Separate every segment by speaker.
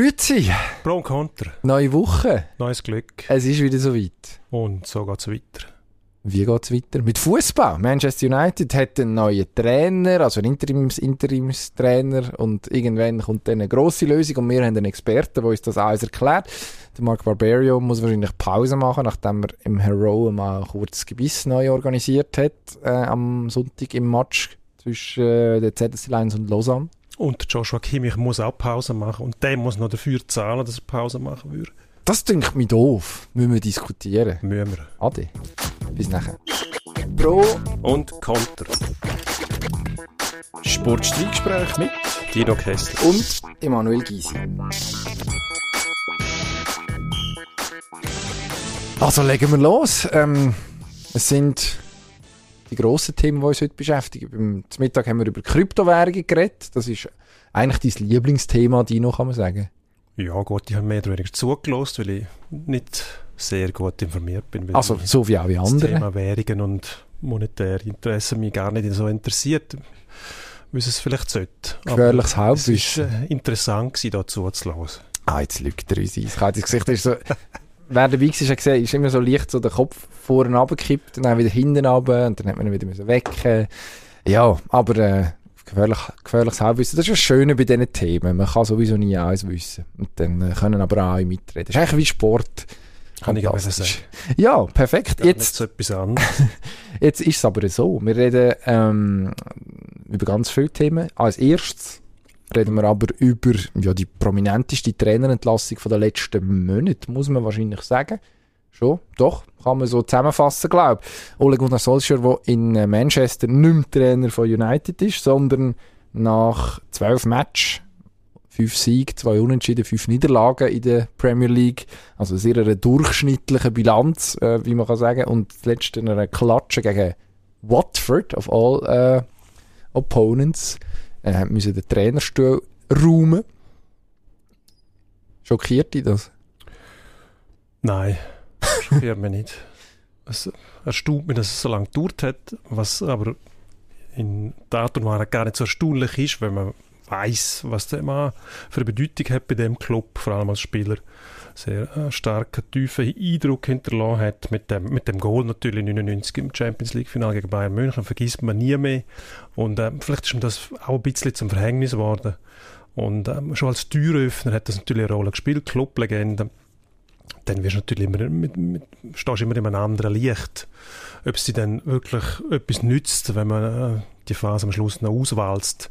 Speaker 1: Grüezi,
Speaker 2: Pro und Contra.
Speaker 1: neue Woche.
Speaker 2: Neues Glück.
Speaker 1: Es ist wieder soweit.
Speaker 2: Und so geht's weiter.
Speaker 1: Wie geht's weiter? Mit Fußball. Manchester United hat einen neuen Trainer, also einen Interims Interimstrainer und irgendwann kommt dann eine grosse Lösung und wir haben einen Experten, der uns das alles erklärt. Der Mark Barberio muss wahrscheinlich Pause machen, nachdem er im Hero mal kurz Gebiss neu organisiert hat äh, am Sonntag im Match zwischen äh, der ZSC Lions und Lausanne.
Speaker 2: Und Joshua Kimmich muss auch Pause machen. Und der muss noch dafür zahlen, dass er Pause machen würde.
Speaker 1: Das dünkt mich doof. Müssen wir diskutieren.
Speaker 2: Müssen wir.
Speaker 1: Ade. Bis nachher. Pro
Speaker 2: Und Contra.
Speaker 1: Sportstreitgespräch mit
Speaker 2: Guido Kessler.
Speaker 1: und Emanuel Gysi. Also legen wir los. Ähm, es sind die grossen Themen, die uns heute beschäftigen. Beim zum Mittag haben wir über Kryptowährungen geredet. Das ist eigentlich dein Lieblingsthema, Dino, kann man sagen.
Speaker 2: Ja gut, ich habe mehr oder weniger zugelost, weil ich nicht sehr gut informiert bin.
Speaker 1: Also so wie auch wie
Speaker 2: das
Speaker 1: andere.
Speaker 2: Thema Währungen und monetäre Interessen mich gar nicht so interessiert, wie es es vielleicht sollte.
Speaker 1: Gefährliches
Speaker 2: es
Speaker 1: Halbwissen.
Speaker 2: war äh, interessant, gewesen, da zuzuhören.
Speaker 1: Ah, jetzt lügt er uns ein. Ich habe das Gesicht ist so... Wer dabei war, hat gesehen, ist immer so leicht so der Kopf vorne runtergekippt und dann wieder hinten runter und dann hat man ihn wieder müssen wecken. Ja, aber äh, gefährlich, gefährliches Halbwissen, das ist das Schöne bei diesen Themen. Man kann sowieso nie alles wissen. Und dann äh, können aber auch alle mitreden. Das ist eigentlich wie Sport.
Speaker 2: Kann ich auch
Speaker 1: Fantastisch. Ja, perfekt. Jetzt,
Speaker 2: so etwas anderes.
Speaker 1: jetzt ist es aber so. Wir reden ähm, über ganz viele Themen. Als erstes reden wir aber über ja, die prominenteste Trainerentlassung den letzten Monaten, muss man wahrscheinlich sagen. Schon, doch, kann man so zusammenfassen, glaube ich. Ole Gunnar Solskjaer, der in Manchester nicht mehr Trainer von United ist, sondern nach zwölf Matches, fünf Siege, zwei Unentschieden, fünf Niederlagen in der Premier League, also sehr eine durchschnittliche Bilanz, äh, wie man kann sagen, und das letzte eine Klatsche gegen Watford, of all äh, opponents, äh, müssen den Trainerstuhl räumen. Schockiert dich das?
Speaker 2: Nein, schockiert mich nicht. Es erstaunt mich, dass es so lange gedauert hat, was aber in der Art und Weise gar nicht so erstaunlich ist, wenn man weiß, was der Mann für eine Bedeutung hat bei dem Club, vor allem als Spieler. Sehr äh, starken, tiefen Eindruck hinterlassen hat. Mit dem, mit dem Goal natürlich 99 im Champions League-Final gegen Bayern München, vergisst man nie mehr. Und äh, vielleicht ist ihm das auch ein bisschen zum Verhängnis geworden. Und ähm, schon als Türöffner hat das natürlich eine Rolle gespielt, Clublegende dann wirst du natürlich immer mit, mit, stehst immer in einem anderen Licht. Ob dir dann wirklich etwas nützt, wenn man äh, die Phase am Schluss noch auswalzt.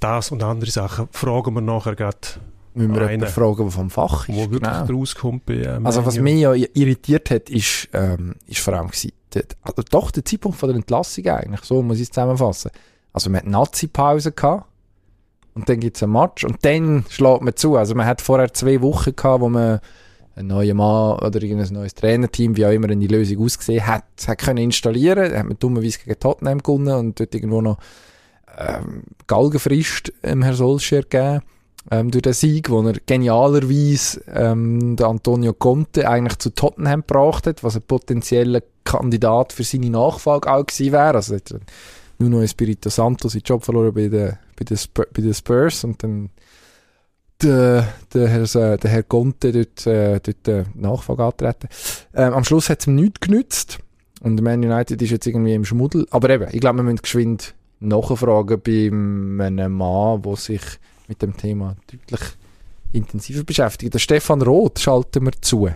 Speaker 2: Das und andere Sachen fragen wir nachher gerade,
Speaker 1: Müssen wir jemanden fragen, der vom Fach ist.
Speaker 2: wo wirklich
Speaker 1: Genau.
Speaker 2: rauskommt bei ähm,
Speaker 1: Also was mich ja irritiert hat, ist, ähm, ist vor allem gewesen, der, also doch der Zeitpunkt von der Entlassung eigentlich, so muss ich es zusammenfassen. Also man hat Nazi-Pause gehabt und dann gibt es ein Match und dann schlägt man zu. Also man hat vorher zwei Wochen gehabt, wo man einen neuen Mann oder irgendein neues Trainerteam, wie auch immer die Lösung ausgesehen hat, hat können installieren. Dann hat man dummerweise gegen Tottenham gewonnen und dort irgendwo noch ähm, Galgenfrist ähm, Herr Solskjaer gegeben ähm, durch den Sieg, wo er genialerweise ähm, der Antonio Conte eigentlich zu Tottenham gebracht hat, was ein potenzieller Kandidat für seine Nachfolge auch gewesen wäre. Also hat Nuno Espirito Santo seinen Job verloren bei den, bei den, Spur, bei den Spurs und dann der, der, Herr, der Herr Conte dort, äh, dort äh, Nachfolge antreten. Ähm, am Schluss hat es ihm nichts genützt und Man United ist jetzt irgendwie im Schmuddel. Aber eben, ich glaube, wir müssen geschwind nachfragen bei einem Mann, der sich mit dem Thema deutlich intensiver beschäftigt. Der Stefan Roth schalten wir zu,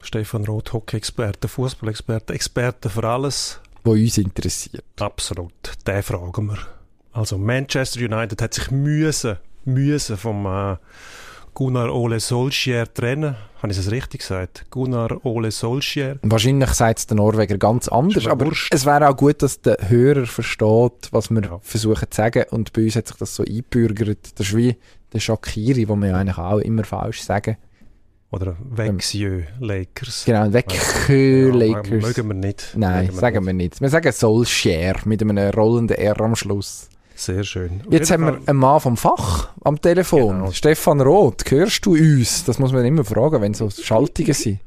Speaker 2: Stefan Roth, Hockey-Experte, Fußball-Experte, Experte für alles.
Speaker 1: wo uns interessiert.
Speaker 2: Absolut, den fragen wir. Also Manchester United hat sich müssen, müssen vom äh, Gunnar Ole Solskjaer trennen. Habe ich es richtig gesagt? Gunnar Ole Solskjaer.
Speaker 1: Wahrscheinlich sagt es der Norweger ganz anders, aber
Speaker 2: wurscht.
Speaker 1: es wäre auch gut, dass der Hörer versteht, was wir
Speaker 2: Ja.
Speaker 1: versuchen zu sagen. Und bei uns hat sich das so eingebürgert. Das ist wie der Shakiri, wo wir ja eigentlich auch immer falsch sagen.
Speaker 2: Oder Vexieux Lakers.
Speaker 1: Genau, weg
Speaker 2: Ja,
Speaker 1: Lakers.
Speaker 2: Mögen wir nicht.
Speaker 1: Nein,
Speaker 2: Mögen
Speaker 1: sagen wir nicht. Wir sagen Solskjaer mit einem rollenden R am Schluss.
Speaker 2: Sehr schön. Auf
Speaker 1: Jetzt haben
Speaker 2: jeden
Speaker 1: wir einen Mann vom Fach am Telefon.
Speaker 2: Genau.
Speaker 1: Stefan Roth, hörst du uns? Das muss man immer fragen, wenn so Schaltungen sind.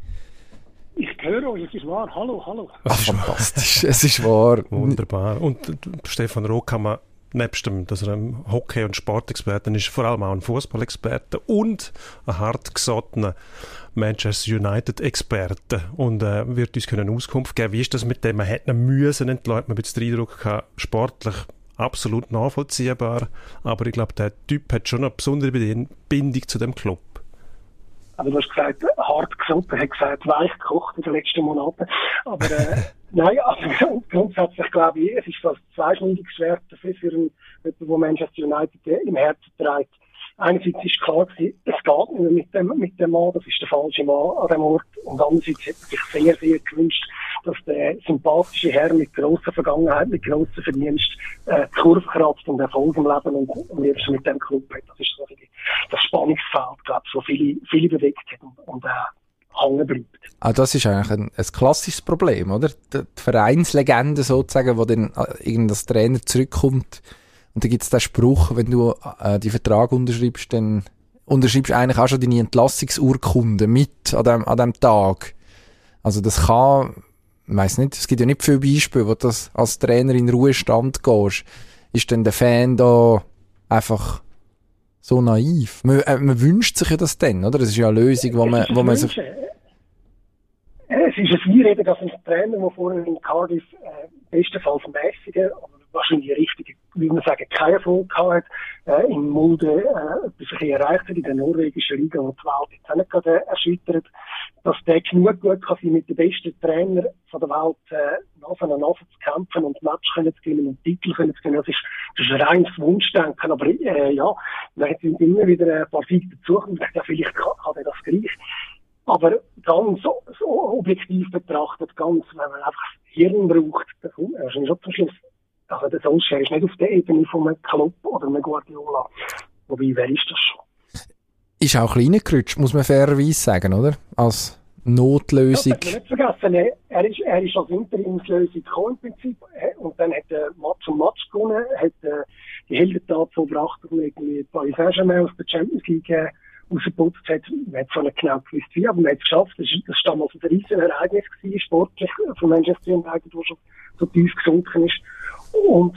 Speaker 3: Ich höre euch, es ist wahr. Hallo, hallo.
Speaker 1: Ach, fantastisch. es ist wahr.
Speaker 2: Wunderbar. Und äh, Stefan Roth kann man nebst dem, dass er ein Hockey- und Sportexperte ist, vor allem auch ein Fußballexperte und ein hartgesottener Manchester United-Experte und äh, wird uns können Auskunft geben, wie ist das mit dem, man hätte müssen entlassen, man bisschen den Eindruck gehabt, sportlich absolut nachvollziehbar, aber ich glaube, der Typ hat schon eine besondere Bindung zu dem Club.
Speaker 3: Also du hast gesagt, hart gesund, er hat gesagt, weich gekocht in den letzten Monaten. Aber äh, nein, also grundsätzlich glaube ich, es ist fast zweischneidiges Schwert für einen, der Manchester United im Herzen trägt. Einerseits ist klar gewesen, es geht nicht mehr mit dem, mit dem Mann, das ist der falsche Mann an dem Ort. Und andererseits hätte man sich sehr, sehr gewünscht, dass der sympathische Herr mit grosser Vergangenheit, mit grossem Verdienst, äh, die Kurve kratzt und Erfolg im Leben und, und liebst mit dem Club hat. Das ist so das Spannungsfeld, glaube ich, so viele, viele bewegt hat und, und äh.
Speaker 1: Ah, das ist eigentlich ein, ein klassisches Problem, oder? Die, die Vereinslegende sozusagen, wo dann äh, irgendein Trainer zurückkommt, und da gibt es den Spruch, wenn du äh, die Vertrag unterschreibst, dann unterschreibst du eigentlich auch schon deine Entlassungsurkunde mit an dem, an dem Tag. Also das kann, ich weiss nicht, es gibt ja nicht viele Beispiele, wo du das als Trainer in Ruhestand gehst. Ist denn der Fan da einfach so naiv? Man, äh, man wünscht sich ja das dann, oder? Das ist ja eine Lösung, wo man, wo man sich...
Speaker 3: Es ist ein Einreden, dass ein Trainer, der vorher in Cardiff äh, bestenfalls mäßigen, aber wahrscheinlich richtig, wie man sagen, keinen Erfolg gehabt äh, in Mulde äh, etwas erreicht hat in der norwegischen Liga, und die Welt jetzt auch nicht erschüttert, dass der genug gut kann sein, mit den besten Trainern von der Welt äh, Nase an Nase zu kämpfen und Match können zu gewinnen und Titel können zu gewinnen. Das ist, das ist ein reines Wunschdenken, aber äh, ja, da sind immer wieder ein paar Siege dazu und ja, vielleicht kann, kann er das gleich. Aber ganz so, so objektiv betrachtet, ganz, wenn man einfach Hirn braucht, dann kommt man schon zum Schluss also der Solskjaer ist nicht auf der Ebene von einem Klopp oder einem Guardiola. Wobei, wer ist das schon?
Speaker 1: Ist auch kleiner gerutscht, muss man fairerweise sagen, oder? Als Notlösung.
Speaker 3: Ja, nicht vergessen. Er ist, er ist als Interimslösung gekommen im Prinzip. Und dann hat er Match um Match gewonnen, hat äh, die Heldentat vollbracht, und irgendwie Paris Saint-Germain aus der Champions League äh, rausgeputzt hat. Man hat es nicht genau gewusst wie, aber man hat es geschafft. Das war damals ein riesen Ereignis gewesen, sportlich, von Manchester United, wo schon so tief gesunken ist. Und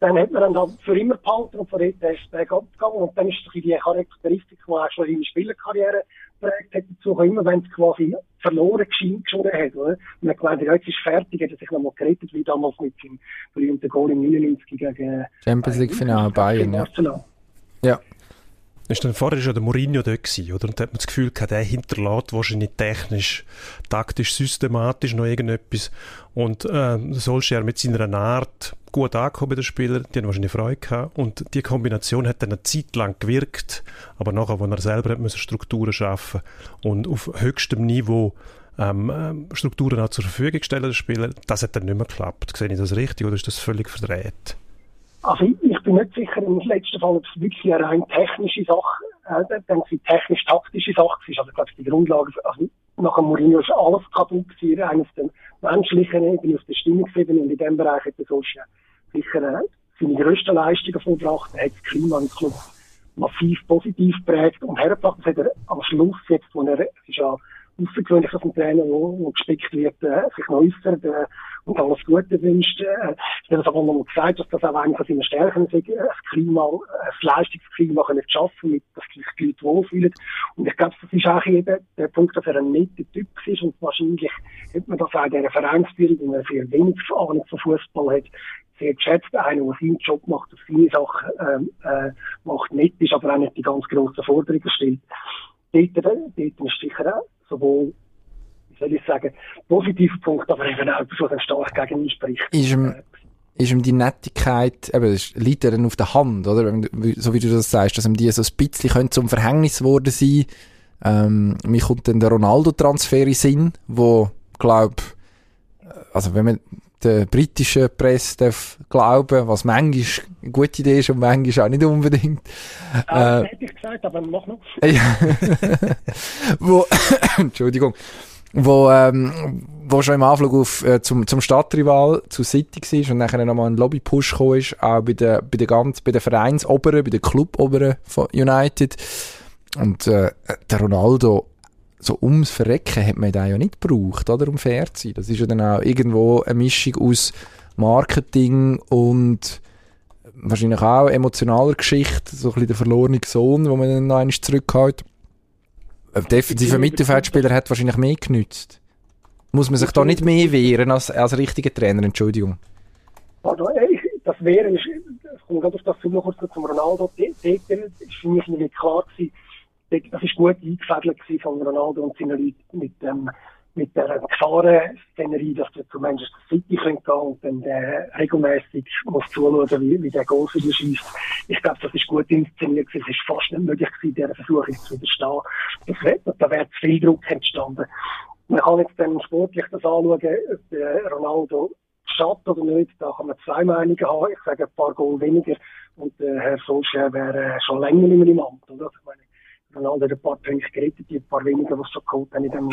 Speaker 3: dann hat man dann da für immer behalten und von dort ist der abgegangen. Und dann ist so die Charakteristik, die auch schon seine Spielerkarriere prägt hat, dazu immer, wenn es quasi verloren geschoben hat, oder? Und er gemeint, ja, jetzt ist fertig, hat er sich nochmal gerettet, wie damals mit seinem berühmten Goal im 99 gegen
Speaker 1: Champions League Finale Bayern, ja. Ja.
Speaker 2: Ist dann vorher schon der Mourinho dort gewesen, oder? Und da hat man das Gefühl gehabt, der hinterlässt wahrscheinlich technisch, taktisch, systematisch noch irgendetwas. Und äh, Solskjaer mit seiner Art gut angekommen bei den Spielern, die haben wahrscheinlich Freude gehabt. Und die Kombination hat dann eine Zeit lang gewirkt, aber nachher, wo er selber hat müssen Strukturen schaffen und auf höchstem Niveau ähm, äh, Strukturen auch zur Verfügung stellen, den Spielern, das hat dann nicht mehr geklappt. Sehe ich das richtig oder ist das völlig verdreht?
Speaker 3: Also ich, ich bin nicht sicher im letzten Fall, ob es wirklich eine rein technische Sache, äh, dann sie technisch-taktische Sache ist. Also ich glaube, die Grundlage, also nach dem Mourinho ist alles kaputt gewesen, rein auf der menschlichen Ebene, auf der Stimmungsebene und in dem Bereich hat der Solskjaer sicher äh, seine grössten Leistungen vollbracht. Er hat das Klima im Club massiv positiv prägt und hergebracht. Das hat er am Schluss jetzt, wo er, es ist ja außergewöhnlich, dass ein Trainer, wo, gespickt wird, äh, sich äußert äh, und alles Gute wünscht. Äh, ich habe das aber noch gesagt, dass das auch eine von seinen Stärken ist, äh, das Klima, äh, das Leistungsklima können zu schaffen, mit, dass sich die Leute wohlfühlen. Und ich glaube, das ist auch eben der Punkt, dass er ein netter Typ ist und wahrscheinlich hat man das auch in dieser Vereinsbildung, wo er sehr wenig Ahnung von Fußball hat, sehr geschätzt. Einer, der seinen Job macht, auf seine Sachen ähm, äh, macht, nett ist, aber auch nicht die ganz grossen Forderungen stellt. Dort, dort ist sicher auch sowohl, wie soll ich sagen, positiver Punkt, aber eben auch etwas, was dann stark gegen ihn spricht.
Speaker 1: Ist ihm, ist ihm die Nettigkeit, eben, das liegt ja dann auf der Hand, oder? So wie du das sagst, dass ihm die so ein bisschen zum Verhängnis geworden sein ähm, Mir kommt dann der Ronaldo-Transfer in Sinn, wo, glaub, also wenn man der britischen Presse darf glauben, was manchmal eine gute Idee ist und manchmal auch nicht unbedingt.
Speaker 3: Ah, äh, hätte ich gesagt, aber mach noch.
Speaker 1: wo, Entschuldigung, wo, ähm, wo schon im Anflug auf, äh, zum, zum Stadtrival zu City war und nachher nochmal ein Lobby-Push gekommen ist, auch bei der, bei der ganz, bei den Vereinsoberen, bei den Cluboberen von United. Und, äh, der Ronaldo, so ums Verrecken hat man da ja nicht gebraucht, oder? Um fair zu sein. Das ist ja dann auch irgendwo eine Mischung aus Marketing und wahrscheinlich auch emotionaler Geschichte, so ein bisschen der verlorene Sohn, wo man dann noch einmal zurückhält. Ein defensiver Mittelfeldspieler hat wahrscheinlich mehr genützt. Muss man sich da nicht mehr wehren als, als richtiger Trainer, Entschuldigung?
Speaker 3: Also, das Wehren ist, ich komme gerade auf das noch kurz zum Ronaldo, dort ist für mich nicht klar gewesen, das ist gut eingefädelt von Ronaldo und seinen Leuten mit ähm, mit der Gefahrenszenerie, dass du zu Manchester City gehen kann und dann äh, regelmäßig muss zuschauen, wie, wie der Goal dich schießt. Ich glaube, das ist gut inszeniert. Es ist fast nicht möglich gewesen, dieser Versuchung zu widerstehen. Das, da wäre zu viel Druck entstanden. Man kann jetzt dann sportlich das anschauen, ob der Ronaldo schadet oder nicht. Da kann man zwei Meinungen haben. Ich sage ein paar Goal weniger und äh, Herr Solskjaer wäre äh, schon länger nicht mehr im Amt. Oder? Ich meine, Hat ein paar Punkte gerettet, die ein paar weniger, die es schon geholt haben in dem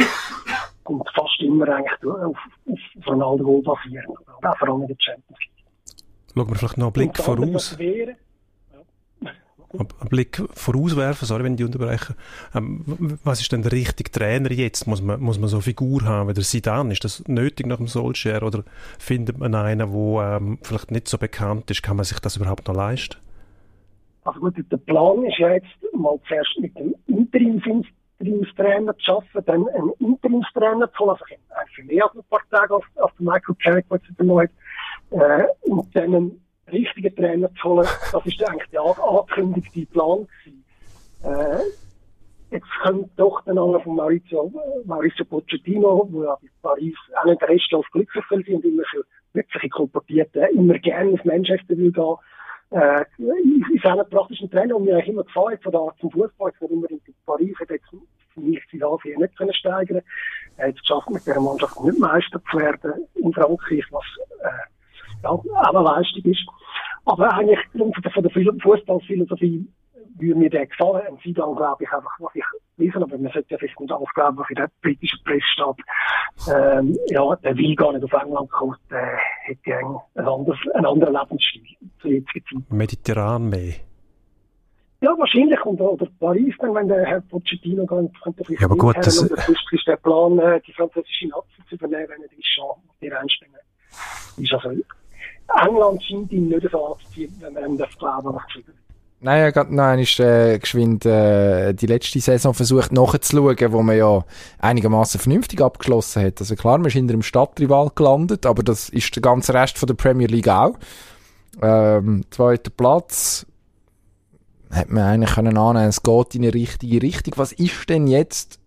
Speaker 3: kommt fast immer eigentlich auf, auf Ronaldo Goal basieren. Auch vor allem in der Champions League.
Speaker 2: Schauen wir vielleicht noch einen Blick voraus. Wäre, einen Blick vorauswerfen, sorry, wenn ich unterbreche. Ähm, was ist denn der richtige Trainer jetzt? Muss man, muss man so eine Figur haben wie der Zidane? Ist das nötig nach dem Solskjaer oder findet man einen, der ähm, vielleicht nicht so bekannt ist? Kann man sich das überhaupt noch leisten?
Speaker 3: Also gut, der Plan ist ja jetzt mal zuerst mit dem Interim Interimstrainer zu arbeiten, dann einen Interimstrainer zu holen, also eigentlich mehr als ein paar Tage als, als der Michael Carrick, der jetzt übernommen hat, äh, und dann einen richtigen Trainer zu holen, das ist eigentlich der angekündigte Plan gewesen. Äh, jetzt kommt doch der Name von Maurizio, Maurizio Pochettino, wo ja in Paris auch nicht restlos glücklich sind und immer für wirkliche Kolportierte immer gerne auf Manchester will gehen äh, ist auch ein praktischer Trainer, und mir eigentlich immer gefallen von der Art zum Fußball. Jetzt nicht unbedingt in Paris, hat jetzt mich die Ansehen nicht können steigern. Er hat es geschafft, mit dieser Mannschaft nicht Meister zu werden in Frankreich, was äh, ja, auch eine Leistung ist. Aber eigentlich von der Fußballphilosophie würde mir der gefallen. Ein Zidane glaube ich einfach, was ich lesen, aber man sollte ja vielleicht nicht alles glauben, was in der britischen Presse steht. Ähm, ja, der will gar nicht auf England kommen, der ein anderes, einen anderen Lebensstil
Speaker 2: zur jetzigen Zeit. Mediterran mehr.
Speaker 3: Ja, wahrscheinlich. Und, oder Paris, dann, wenn der Herr Pochettino geht, könnte vielleicht
Speaker 2: ja, aber gut, das...
Speaker 3: Oder ist der Plan, äh, die französische Nazi zu übernehmen, wenn er die schon die einspringen. Ist also, England scheint ihn nicht so anzuziehen, wenn man ihm das glauben, geschrieben
Speaker 1: Nein, ja, nein, ist äh, geschwind äh, die letzte Saison versucht nachzuschauen, wo man ja einigermaßen vernünftig abgeschlossen hat. Also klar, man ist hinter dem Stadtrival gelandet, aber das ist der ganze Rest von der Premier League auch. Ähm, zweiter Platz hat man eigentlich können annehmen, es geht in eine richtige Richtung. Was ist denn jetzt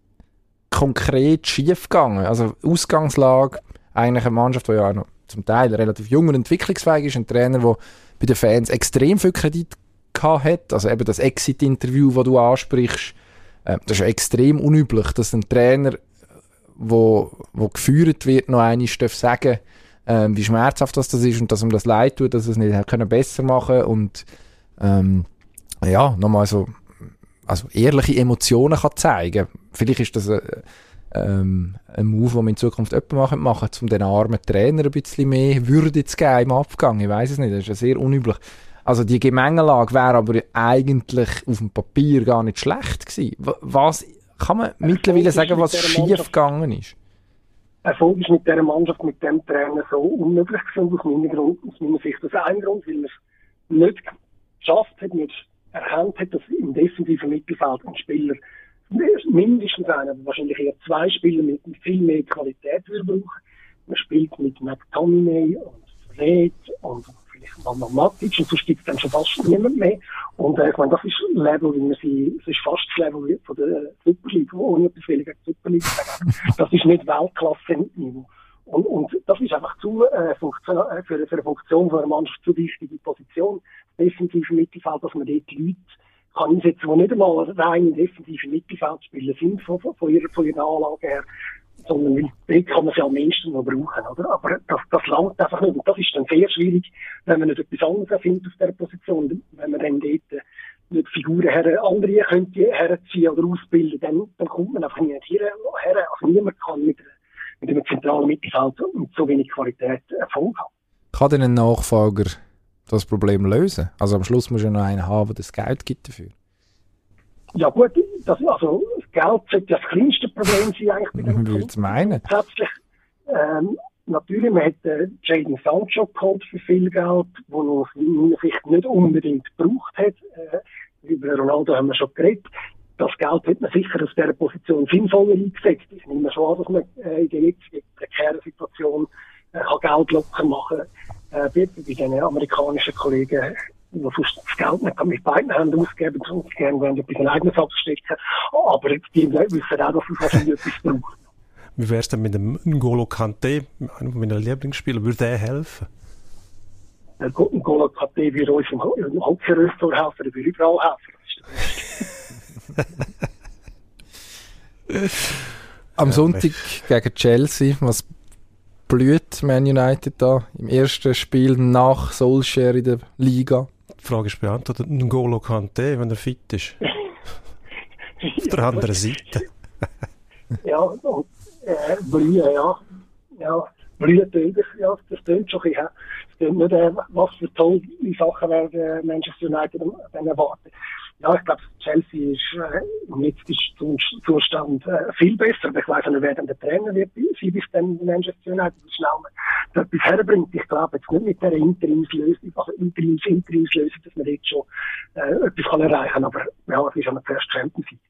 Speaker 1: konkret schiefgegangen? Also Ausgangslage, eigentlich eine Mannschaft, die ja auch noch zum Teil relativ jung und entwicklungsfähig ist, ein Trainer, der bei den Fans extrem viel Kredit hat. Also eben das Exit-Interview, das du ansprichst, äh, das ist extrem unüblich, dass ein Trainer, wo, wo geführt wird, noch einmal darf sagen, äh, wie schmerzhaft das, ist und dass ihm das leid tut, dass er es nicht können besser machen und ähm, ja, nochmal so also ehrliche Emotionen kann zeigen. Vielleicht ist das äh, ähm, ein Move, den wir in Zukunft machen, machen, um den armen Trainer ein bisschen mehr Würde zu geben im Abgang. Ich weiß es nicht, das ist ja sehr unüblich. Also die Gemengelage wäre aber eigentlich auf dem Papier gar nicht schlecht gewesen. Was kann man mittlerweile sagen, was schief gegangen ist?
Speaker 3: Erfolg ist mit dieser Mannschaft, mit dem Trainer so unmöglich gewesen, aus meiner, Grund, aus meiner Sicht. Das ein Grund, weil er es nicht geschafft hat, nicht erkannt hat, dass im defensiven Mittelfeld ein Spieler mindestens einer, wahrscheinlich eher zwei Spieler mit viel mehr Qualität würde brauchen. Man spielt mit McTominay und Fred und Matic und sonst gibt es dann schon fast niemand mehr. Und äh, ich meine, das ist Level, wie man sie, das ist fast das Level von der Super League, ohne etwas weniger Super League Das ist nicht Weltklasse-Niveau. Und, und das ist einfach zu, äh, Funktion, äh, für, für eine Funktion von einer Mannschaft zu wichtige Position, defensive Mittelfeld, dass man dort Leute kann einsetzen, die nicht einmal rein defensive Mittelfeldspieler sind von, von, ihrer, von ihrer Anlage her, sondern dort kann man sie am meisten noch brauchen, oder? Aber das, das langt einfach nicht. Und das ist dann sehr schwierig, wenn man nicht etwas anderes findet auf dieser Position. Wenn man dann dort äh, nicht Figuren her, andere könnte herziehen oder ausbilden, dann, dann kommt man einfach nicht her. Also niemand kann mit, mit einem zentralen Mittelfeld mit so wenig Qualität Erfolg haben.
Speaker 1: Kann denn ein Nachfolger das Problem lösen? Also am Schluss muss ja noch einen haben, der das Geld gibt dafür.
Speaker 3: Ja gut, das, also Geld sollte das kleinste Problem sein eigentlich bei
Speaker 1: dem Ich würde meinen.
Speaker 3: Grundsätzlich ähm, natürlich, man hat äh, Jaden Sancho geholt für viel Geld, wo er aus meiner Sicht nicht unbedingt gebraucht hat. Äh, über Ronaldo haben wir schon geredet. Das Geld hat man sicher aus dieser Position sinnvoller eingesetzt. Ich nehme schon an, dass man äh, in der jetzigen prekären Situation äh, Geld locker machen kann. Äh, bei, bei den amerikanischen Kollegen die sonst das Geld nicht mit beiden Händen ausgeben, sonst gerne wollen etwas in eigenes abstecken. Aber die wissen auch, dass es wahrscheinlich etwas braucht.
Speaker 2: Wie wäre es denn mit dem N'Golo Kante, einem meiner Lieblingsspieler, würde der helfen?
Speaker 3: Der N'Golo Kante würde uns im, im Hockey-Restaurant helfen, der würde überall
Speaker 1: helfen. Am Sonntag gegen Chelsea, was blüht Man United da im ersten Spiel nach Solskjaer in der Liga?
Speaker 2: Die Frage ist beantwortet. N'Golo Kante, wenn er fit ist. Auf der anderen Seite.
Speaker 3: ja, und äh, blühen, ja. Ja, blühen natürlich, ja, das klingt schon ein bisschen. Es klingt nicht, äh, was für tolle Sachen werden Manchester United dann erwarten. Ja, ich glaube, Chelsea ist äh, im jetzigen Zustand äh, viel besser. Aber ich weiß nicht, wer dann der Trainer wird sein, bis dann Manchester United schnell etwas herbringt. Ich glaube jetzt nicht mit der Interimslösung, also Interims, Interimslösung, dass man jetzt schon äh, etwas kann erreichen kann. Aber ja, es ist noch zuerst Champions League.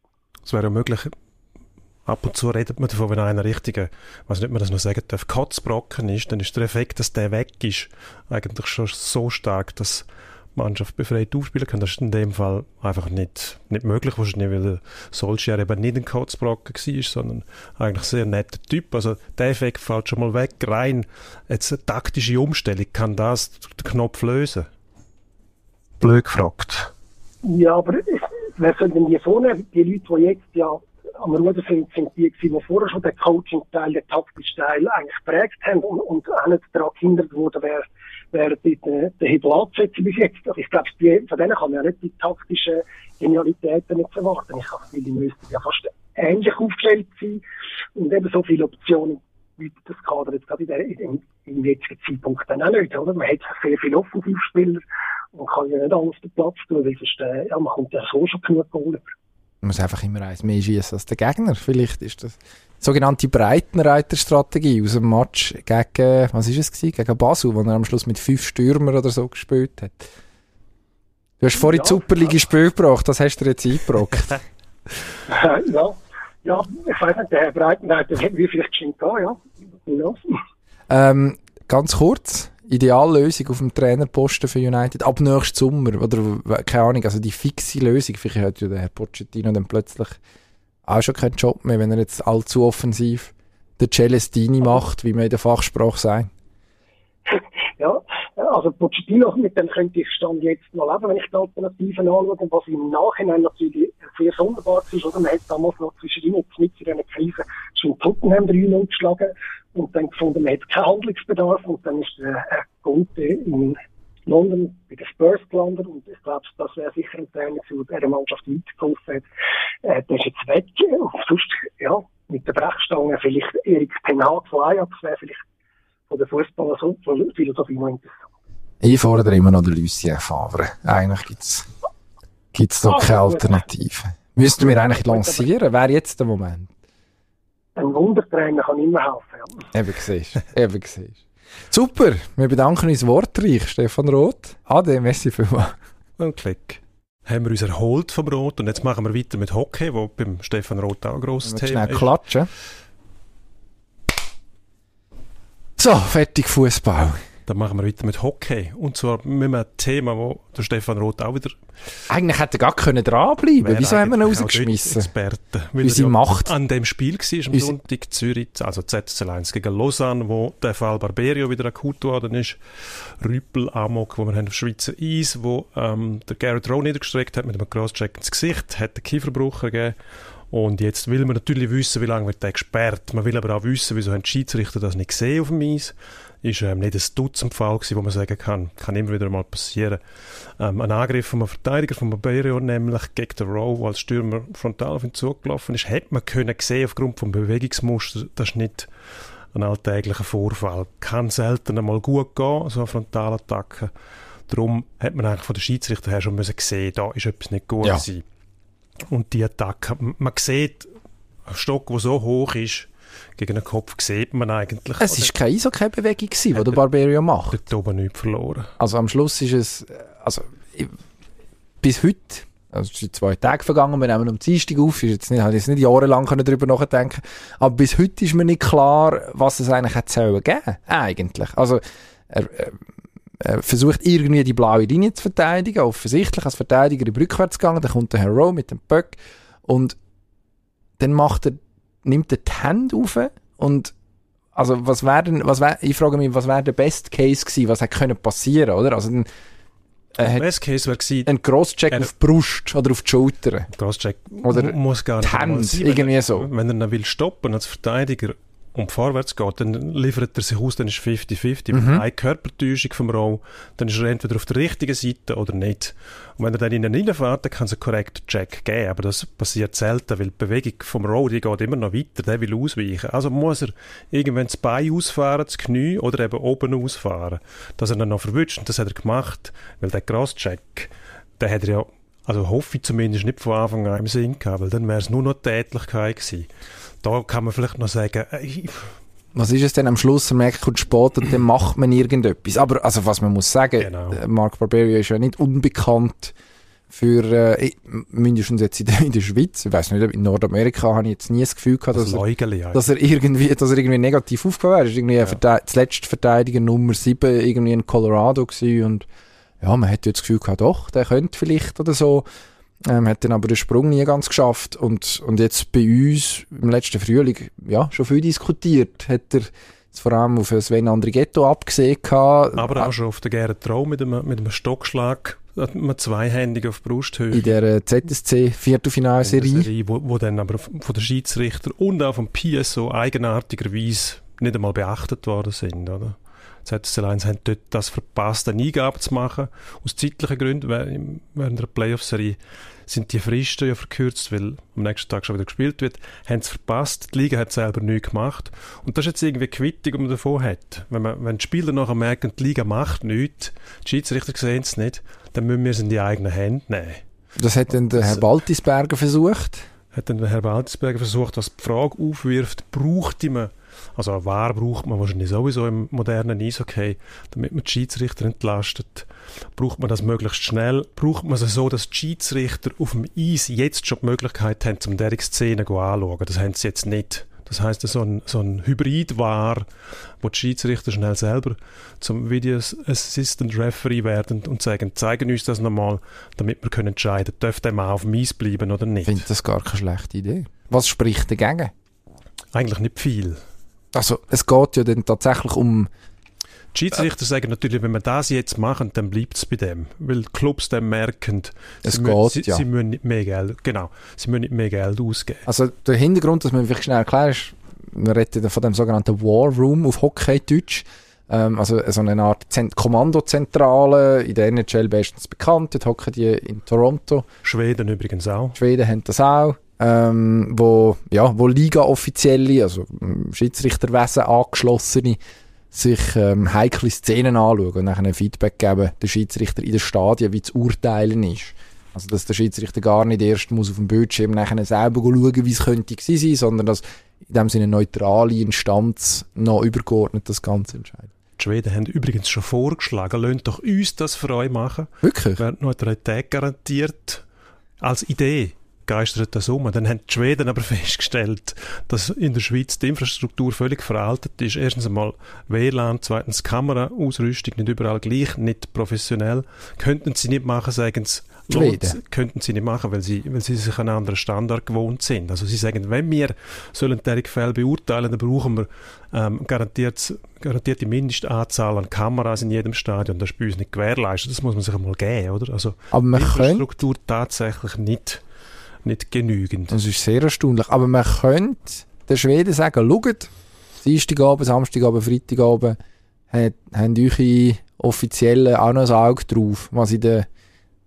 Speaker 2: Es wäre ja möglich, Ab und zu redet man davon, wenn einer richtige, was nicht man das noch sagen darf, Kotzbrocken ist, dann ist der Effekt, dass der weg ist, eigentlich schon so stark, dass Mannschaft befreit aufspielen kann. Das ist in dem Fall einfach nicht, nicht möglich, wahrscheinlich, weil der Solskjaer eben nicht ein Kotzbrocken war, sondern eigentlich ein sehr netter Typ. Also der Effekt fällt schon mal weg. Rein jetzt eine taktische Umstellung, kann das den Knopf lösen? Blöd gefragt.
Speaker 3: Ja, aber wer soll denn die nehmen? Die Leute, die jetzt ja am Ruder sind, sind die, die vorher schon den Coaching-Teil, den taktischen Teil eigentlich geprägt haben und, und auch nicht daran gehindert wurden, wer, dort den, den Hebel anzusetzen bis jetzt. Ich glaube, von denen kann man ja nicht die taktischen Genialitäten nicht erwarten. Ich habe die müssten ja fast ähnlich aufgestellt sein und eben so viele Optionen bietet das Kader jetzt gerade in der, in, im jetzigen Zeitpunkt dann auch nicht, oder? Man hat sehr viele Offensivspieler und kann ja nicht alles auf den Platz tun, weil sonst, äh, ja, man kommt ja so schon genug Goal
Speaker 1: man muss einfach immer eins mehr schießen als der Gegner. Vielleicht ist das sogenannte Breitenreiterstrategie aus dem Match gegen, was ist es gewesen? Gegen Basel, wo er am Schluss mit fünf Stürmer oder so gespielt hat. Du hast vorhin ja, die Superliga ja. Spiel gebracht, das hast du dir jetzt eingebracht.
Speaker 3: ja, ja, ich weiß nicht, der Herr Breitenreiter hat wie vielleicht schon da, ja.
Speaker 1: Ähm, ganz kurz, Ideallösung auf dem Trainerposten für United ab nächstes Sommer oder keine Ahnung, also die fixe Lösung. Vielleicht hat ja der Herr Pochettino dann plötzlich auch schon keinen Job mehr, wenn er jetzt allzu offensiv den Celestini macht, wie man in der Fachsprache sagt.
Speaker 3: Ja, also Pochettino, mit dem könnte ich Stand jetzt noch leben, wenn ich die Alternativen anschaue, was im Nachhinein natürlich sehr sonderbar ist, oder man hat damals noch zwischen jetzt mit in einer Krise schon Tottenham 3 geschlagen und dann gefunden, man hat keinen Handlungsbedarf und dann ist der Herr Conte in London bei den Spurs gelandet und ich glaube, das wäre sicher ein Trainer, der der Mannschaft weitergeholfen hat. Äh, der ist jetzt weg und sonst, ja, mit der Brechstange vielleicht Erik Ten Hag von Ajax wäre vielleicht von der Fußballer so Philosophie noch interessant.
Speaker 1: Ich fordere immer noch den Lucien Favre. Eigentlich gibt's gibt's doch keine Alternative. Müssten wir eigentlich lancieren? Wäre jetzt der Moment?
Speaker 3: Ein Wundertrainer kann immer helfen.
Speaker 1: Ja. Eben siehst eben siehst Super, wir bedanken uns wortreich, Stefan Roth. Ade, merci vielmals.
Speaker 2: Und Klick. Haben wir uns erholt vom Rot und jetzt machen wir weiter mit Hockey, wo beim Stefan Roth auch ein grosses Thema
Speaker 1: schnell ist. klatschen. So, fertig Fußball.
Speaker 2: Dann machen wir weiter mit Hockey. Und zwar mit einem Thema, wo der Stefan Roth auch wieder.
Speaker 1: Eigentlich hätte er gar können dranbleiben Wieso haben wir ihn rausgeschmissen?
Speaker 2: Experten.
Speaker 1: Weil sie Macht.
Speaker 2: An dem Spiel war am Sonntag Zürich, also ZSL1 gegen Lausanne, wo der Fall Barberio wieder akut geworden ist. Rüppel, Amok, wo wir haben auf Schweizer Eis, wo ähm, der Garrett Rowe niedergestreckt hat mit einem Crosscheck ins Gesicht, hat den Kieferbruch gegeben. Und jetzt will man natürlich wissen, wie lange wird der gesperrt. Man will aber auch wissen, wieso haben die Schiedsrichter das nicht gesehen auf dem Eis ist ähm, nicht ein Dutzend Fall gewesen, wo man sagen kann, kann immer wieder mal passieren. Ähm, ein Angriff von einem Verteidiger von Barberio, nämlich gegen den Rowe, der als Stürmer frontal auf ihn zugelaufen ist, hätte man können sehen aufgrund vom Bewegungsmuster, das ist nicht ein alltäglicher Vorfall. Kann selten einmal gut gehen, so eine Frontalattacke. Darum hat man eigentlich von der Schiedsrichter her schon müssen sehen, da ist etwas nicht gut ja. Und die Attacke, man sieht, ein Stock, der so hoch ist, gegen den Kopf sieht man eigentlich.
Speaker 1: Es war keine Eishockey-Bewegung, die der Barberio macht.
Speaker 2: Dort oben nichts verloren.
Speaker 1: Also am Schluss ist es, also ich, bis heute, also es sind zwei Tage vergangen, wir nehmen am Dienstag auf, ist jetzt nicht, habe jetzt nicht jahrelang können darüber nachdenken aber bis heute ist mir nicht klar, was es eigentlich hätte sollen geben, eigentlich. Also er, er, er versucht irgendwie die blaue Linie zu verteidigen, offensichtlich als Verteidiger im Rückwärtsgang, dann kommt der Herr Rowe mit dem Böck und dann macht er, nimmt er die Hände auf und also was wäre denn, was wär, ich frage mich, was wäre der Best Case gewesen, was hätte können passieren, oder? Also dann,
Speaker 2: äh, Best Case wäre gewesen,
Speaker 1: ein Crosscheck auf die Brust oder auf die Schulter.
Speaker 2: Crosscheck
Speaker 1: oder
Speaker 2: muss gar nicht
Speaker 1: Hand, sein, irgendwie so.
Speaker 2: Wenn er ihn will stoppen als Verteidiger und vorwärts geht, dann liefert er sich aus, dann ist 50-50. Mhm. Eine Körpertäuschung vom Row, dann ist er entweder auf der richtigen Seite oder nicht. Und wenn er dann in den reinfährt, dann kann es einen korrekten Check geben. Aber das passiert selten, weil die Bewegung vom Row, die geht immer noch weiter, der will ausweichen. Also muss er irgendwann das Bein ausfahren, das Knie oder eben oben ausfahren, dass er dann noch verwünscht. Und das hat er gemacht, weil der Crosscheck, der hat er ja also hoffe ich zumindest nicht von Anfang an im Sinn gehabt, weil dann wäre es nur noch Tätlichkeit gewesen da kann man vielleicht noch sagen, äh,
Speaker 1: was ist es denn am Schluss? Er merkt, kommt spät und dann macht man irgendetwas. Aber, also, was man muss sagen, genau. Äh, Mark Barberio ist ja nicht unbekannt für, äh, mindestens jetzt in der, in der Schweiz, ich weiß nicht, in Nordamerika habe ich jetzt nie das Gefühl gehabt, dass,
Speaker 2: Leugeli,
Speaker 1: er, dass er irgendwie, dass er irgendwie negativ aufgefallen wäre. Er ist irgendwie ja. Verte zuletzt Verteidiger Nummer 7 irgendwie in Colorado gewesen und, ja, man hätte jetzt das Gefühl gehabt, doch, der könnte vielleicht oder so. Ähm, hat dann aber den Sprung nie ganz geschafft. Und, und jetzt bei uns im letzten Frühling, ja, schon viel diskutiert. Hat er vor allem auf Sven Andrighetto abgesehen gehabt.
Speaker 2: Aber auch schon auf den Gerrit Trau mit einem, mit einem Stockschlag, mit zweihändig auf Brusthöhe.
Speaker 1: In der ZSC Viertelfinalserie.
Speaker 2: Wo, wo dann aber von den Schiedsrichter und auch vom PSO eigenartigerweise nicht einmal beachtet worden sind, oder? ZSC Lions haben dort das verpasst, eine Eingabe zu machen. Aus zeitlichen Gründen, während der Playoff-Serie sind die Fristen ja verkürzt, weil am nächsten Tag schon wieder gespielt wird, haben es verpasst. Die Liga hat selber nichts gemacht. Und das ist jetzt irgendwie Quittung, die man davon hat. Wenn, man, wenn die Spieler nachher merken, die Liga macht nichts, die Schiedsrichter sehen es nicht, dann müssen wir es in die eigenen Hände nehmen.
Speaker 1: Das hat dann der Herr Baltisberger versucht?
Speaker 2: Hat dann der Herr Baltisberger versucht, was die Frage aufwirft, braucht man also wer braucht man wahrscheinlich sowieso im modernen Eishockey, damit man die Schiedsrichter entlastet. Braucht man das möglichst schnell? Braucht man es so, dass die Schiedsrichter auf dem Eis jetzt schon die Möglichkeit haben, zum diese Szene anzuschauen? Das haben sie jetzt nicht. Das heißt, so ein, so ein Hybrid war, wo die Schiedsrichter schnell selber zum Video Assistant Referee werden und sagen, zeigen uns das nochmal, damit wir können entscheiden, darf der auf dem Eis bleiben oder nicht.
Speaker 1: Ich finde das gar keine schlechte Idee. Was spricht dagegen?
Speaker 2: Eigentlich nicht viel.
Speaker 1: Also es geht ja dann tatsächlich um...
Speaker 2: Die Schiedsrichter äh, sagen natürlich, wenn wir das jetzt machen, dann bleibt es bei dem. Weil die Clubs dann merken,
Speaker 1: es
Speaker 2: sie,
Speaker 1: geht,
Speaker 2: müssen, sie,
Speaker 1: ja.
Speaker 2: sie müssen nicht mehr Geld, genau, sie müssen nicht mehr Geld ausgeben.
Speaker 1: Also der Hintergrund, dass man vielleicht schnell erklärt ist, wir reden von dem sogenannten War Room auf Hockey-Deutsch. Ähm, also so eine Art Zent Kommandozentrale, in der NHL bestens bekannt, dort hocken die in Toronto.
Speaker 2: Schweden übrigens auch.
Speaker 1: Schweden haben das auch ähm, wo, ja, wo Liga-Offizielle, also Schiedsrichterwesen angeschlossene, sich ähm, heikle Szenen anschauen und dann ein Feedback geben, der Schiedsrichter in den Stadien, wie zu urteilen ist. Also, dass der Schiedsrichter gar nicht erst muss auf dem Bildschirm nachher selber schauen, wie es könnte sein, sondern dass in dem Sinne neutrale Instanz noch übergeordnet das Ganze entscheidet.
Speaker 2: Die Schweden haben übrigens schon vorgeschlagen, lasst doch uns das für euch machen.
Speaker 1: Wirklich?
Speaker 2: Während Neutralität garantiert als Idee geistert das um. Dann haben die Schweden aber festgestellt, dass in der Schweiz die Infrastruktur völlig veraltet ist. Erstens einmal WLAN, zweitens Kameraausrüstung, nicht überall gleich, nicht professionell. Könnten sie nicht machen, sagen sie,
Speaker 1: Schweden.
Speaker 2: könnten sie nicht machen, weil sie, weil sie sich an einen anderen Standard gewohnt sind. Also sie sagen, wenn wir sollen solche Fälle beurteilen, dann brauchen wir ähm, garantiert, garantierte Mindestanzahl an Kameras in jedem Stadion. Das ist bei uns nicht gewährleistet. Das muss man sich einmal geben, oder? Also
Speaker 1: Aber man
Speaker 2: Infrastruktur tatsächlich nicht nicht genügend.
Speaker 1: Das ist sehr erstaunlich. Aber man könnte den Schweden sagen, schaut, Dienstagabend, Samstagabend, Freitagabend haben eure Offiziellen auch noch ein Auge drauf, was in der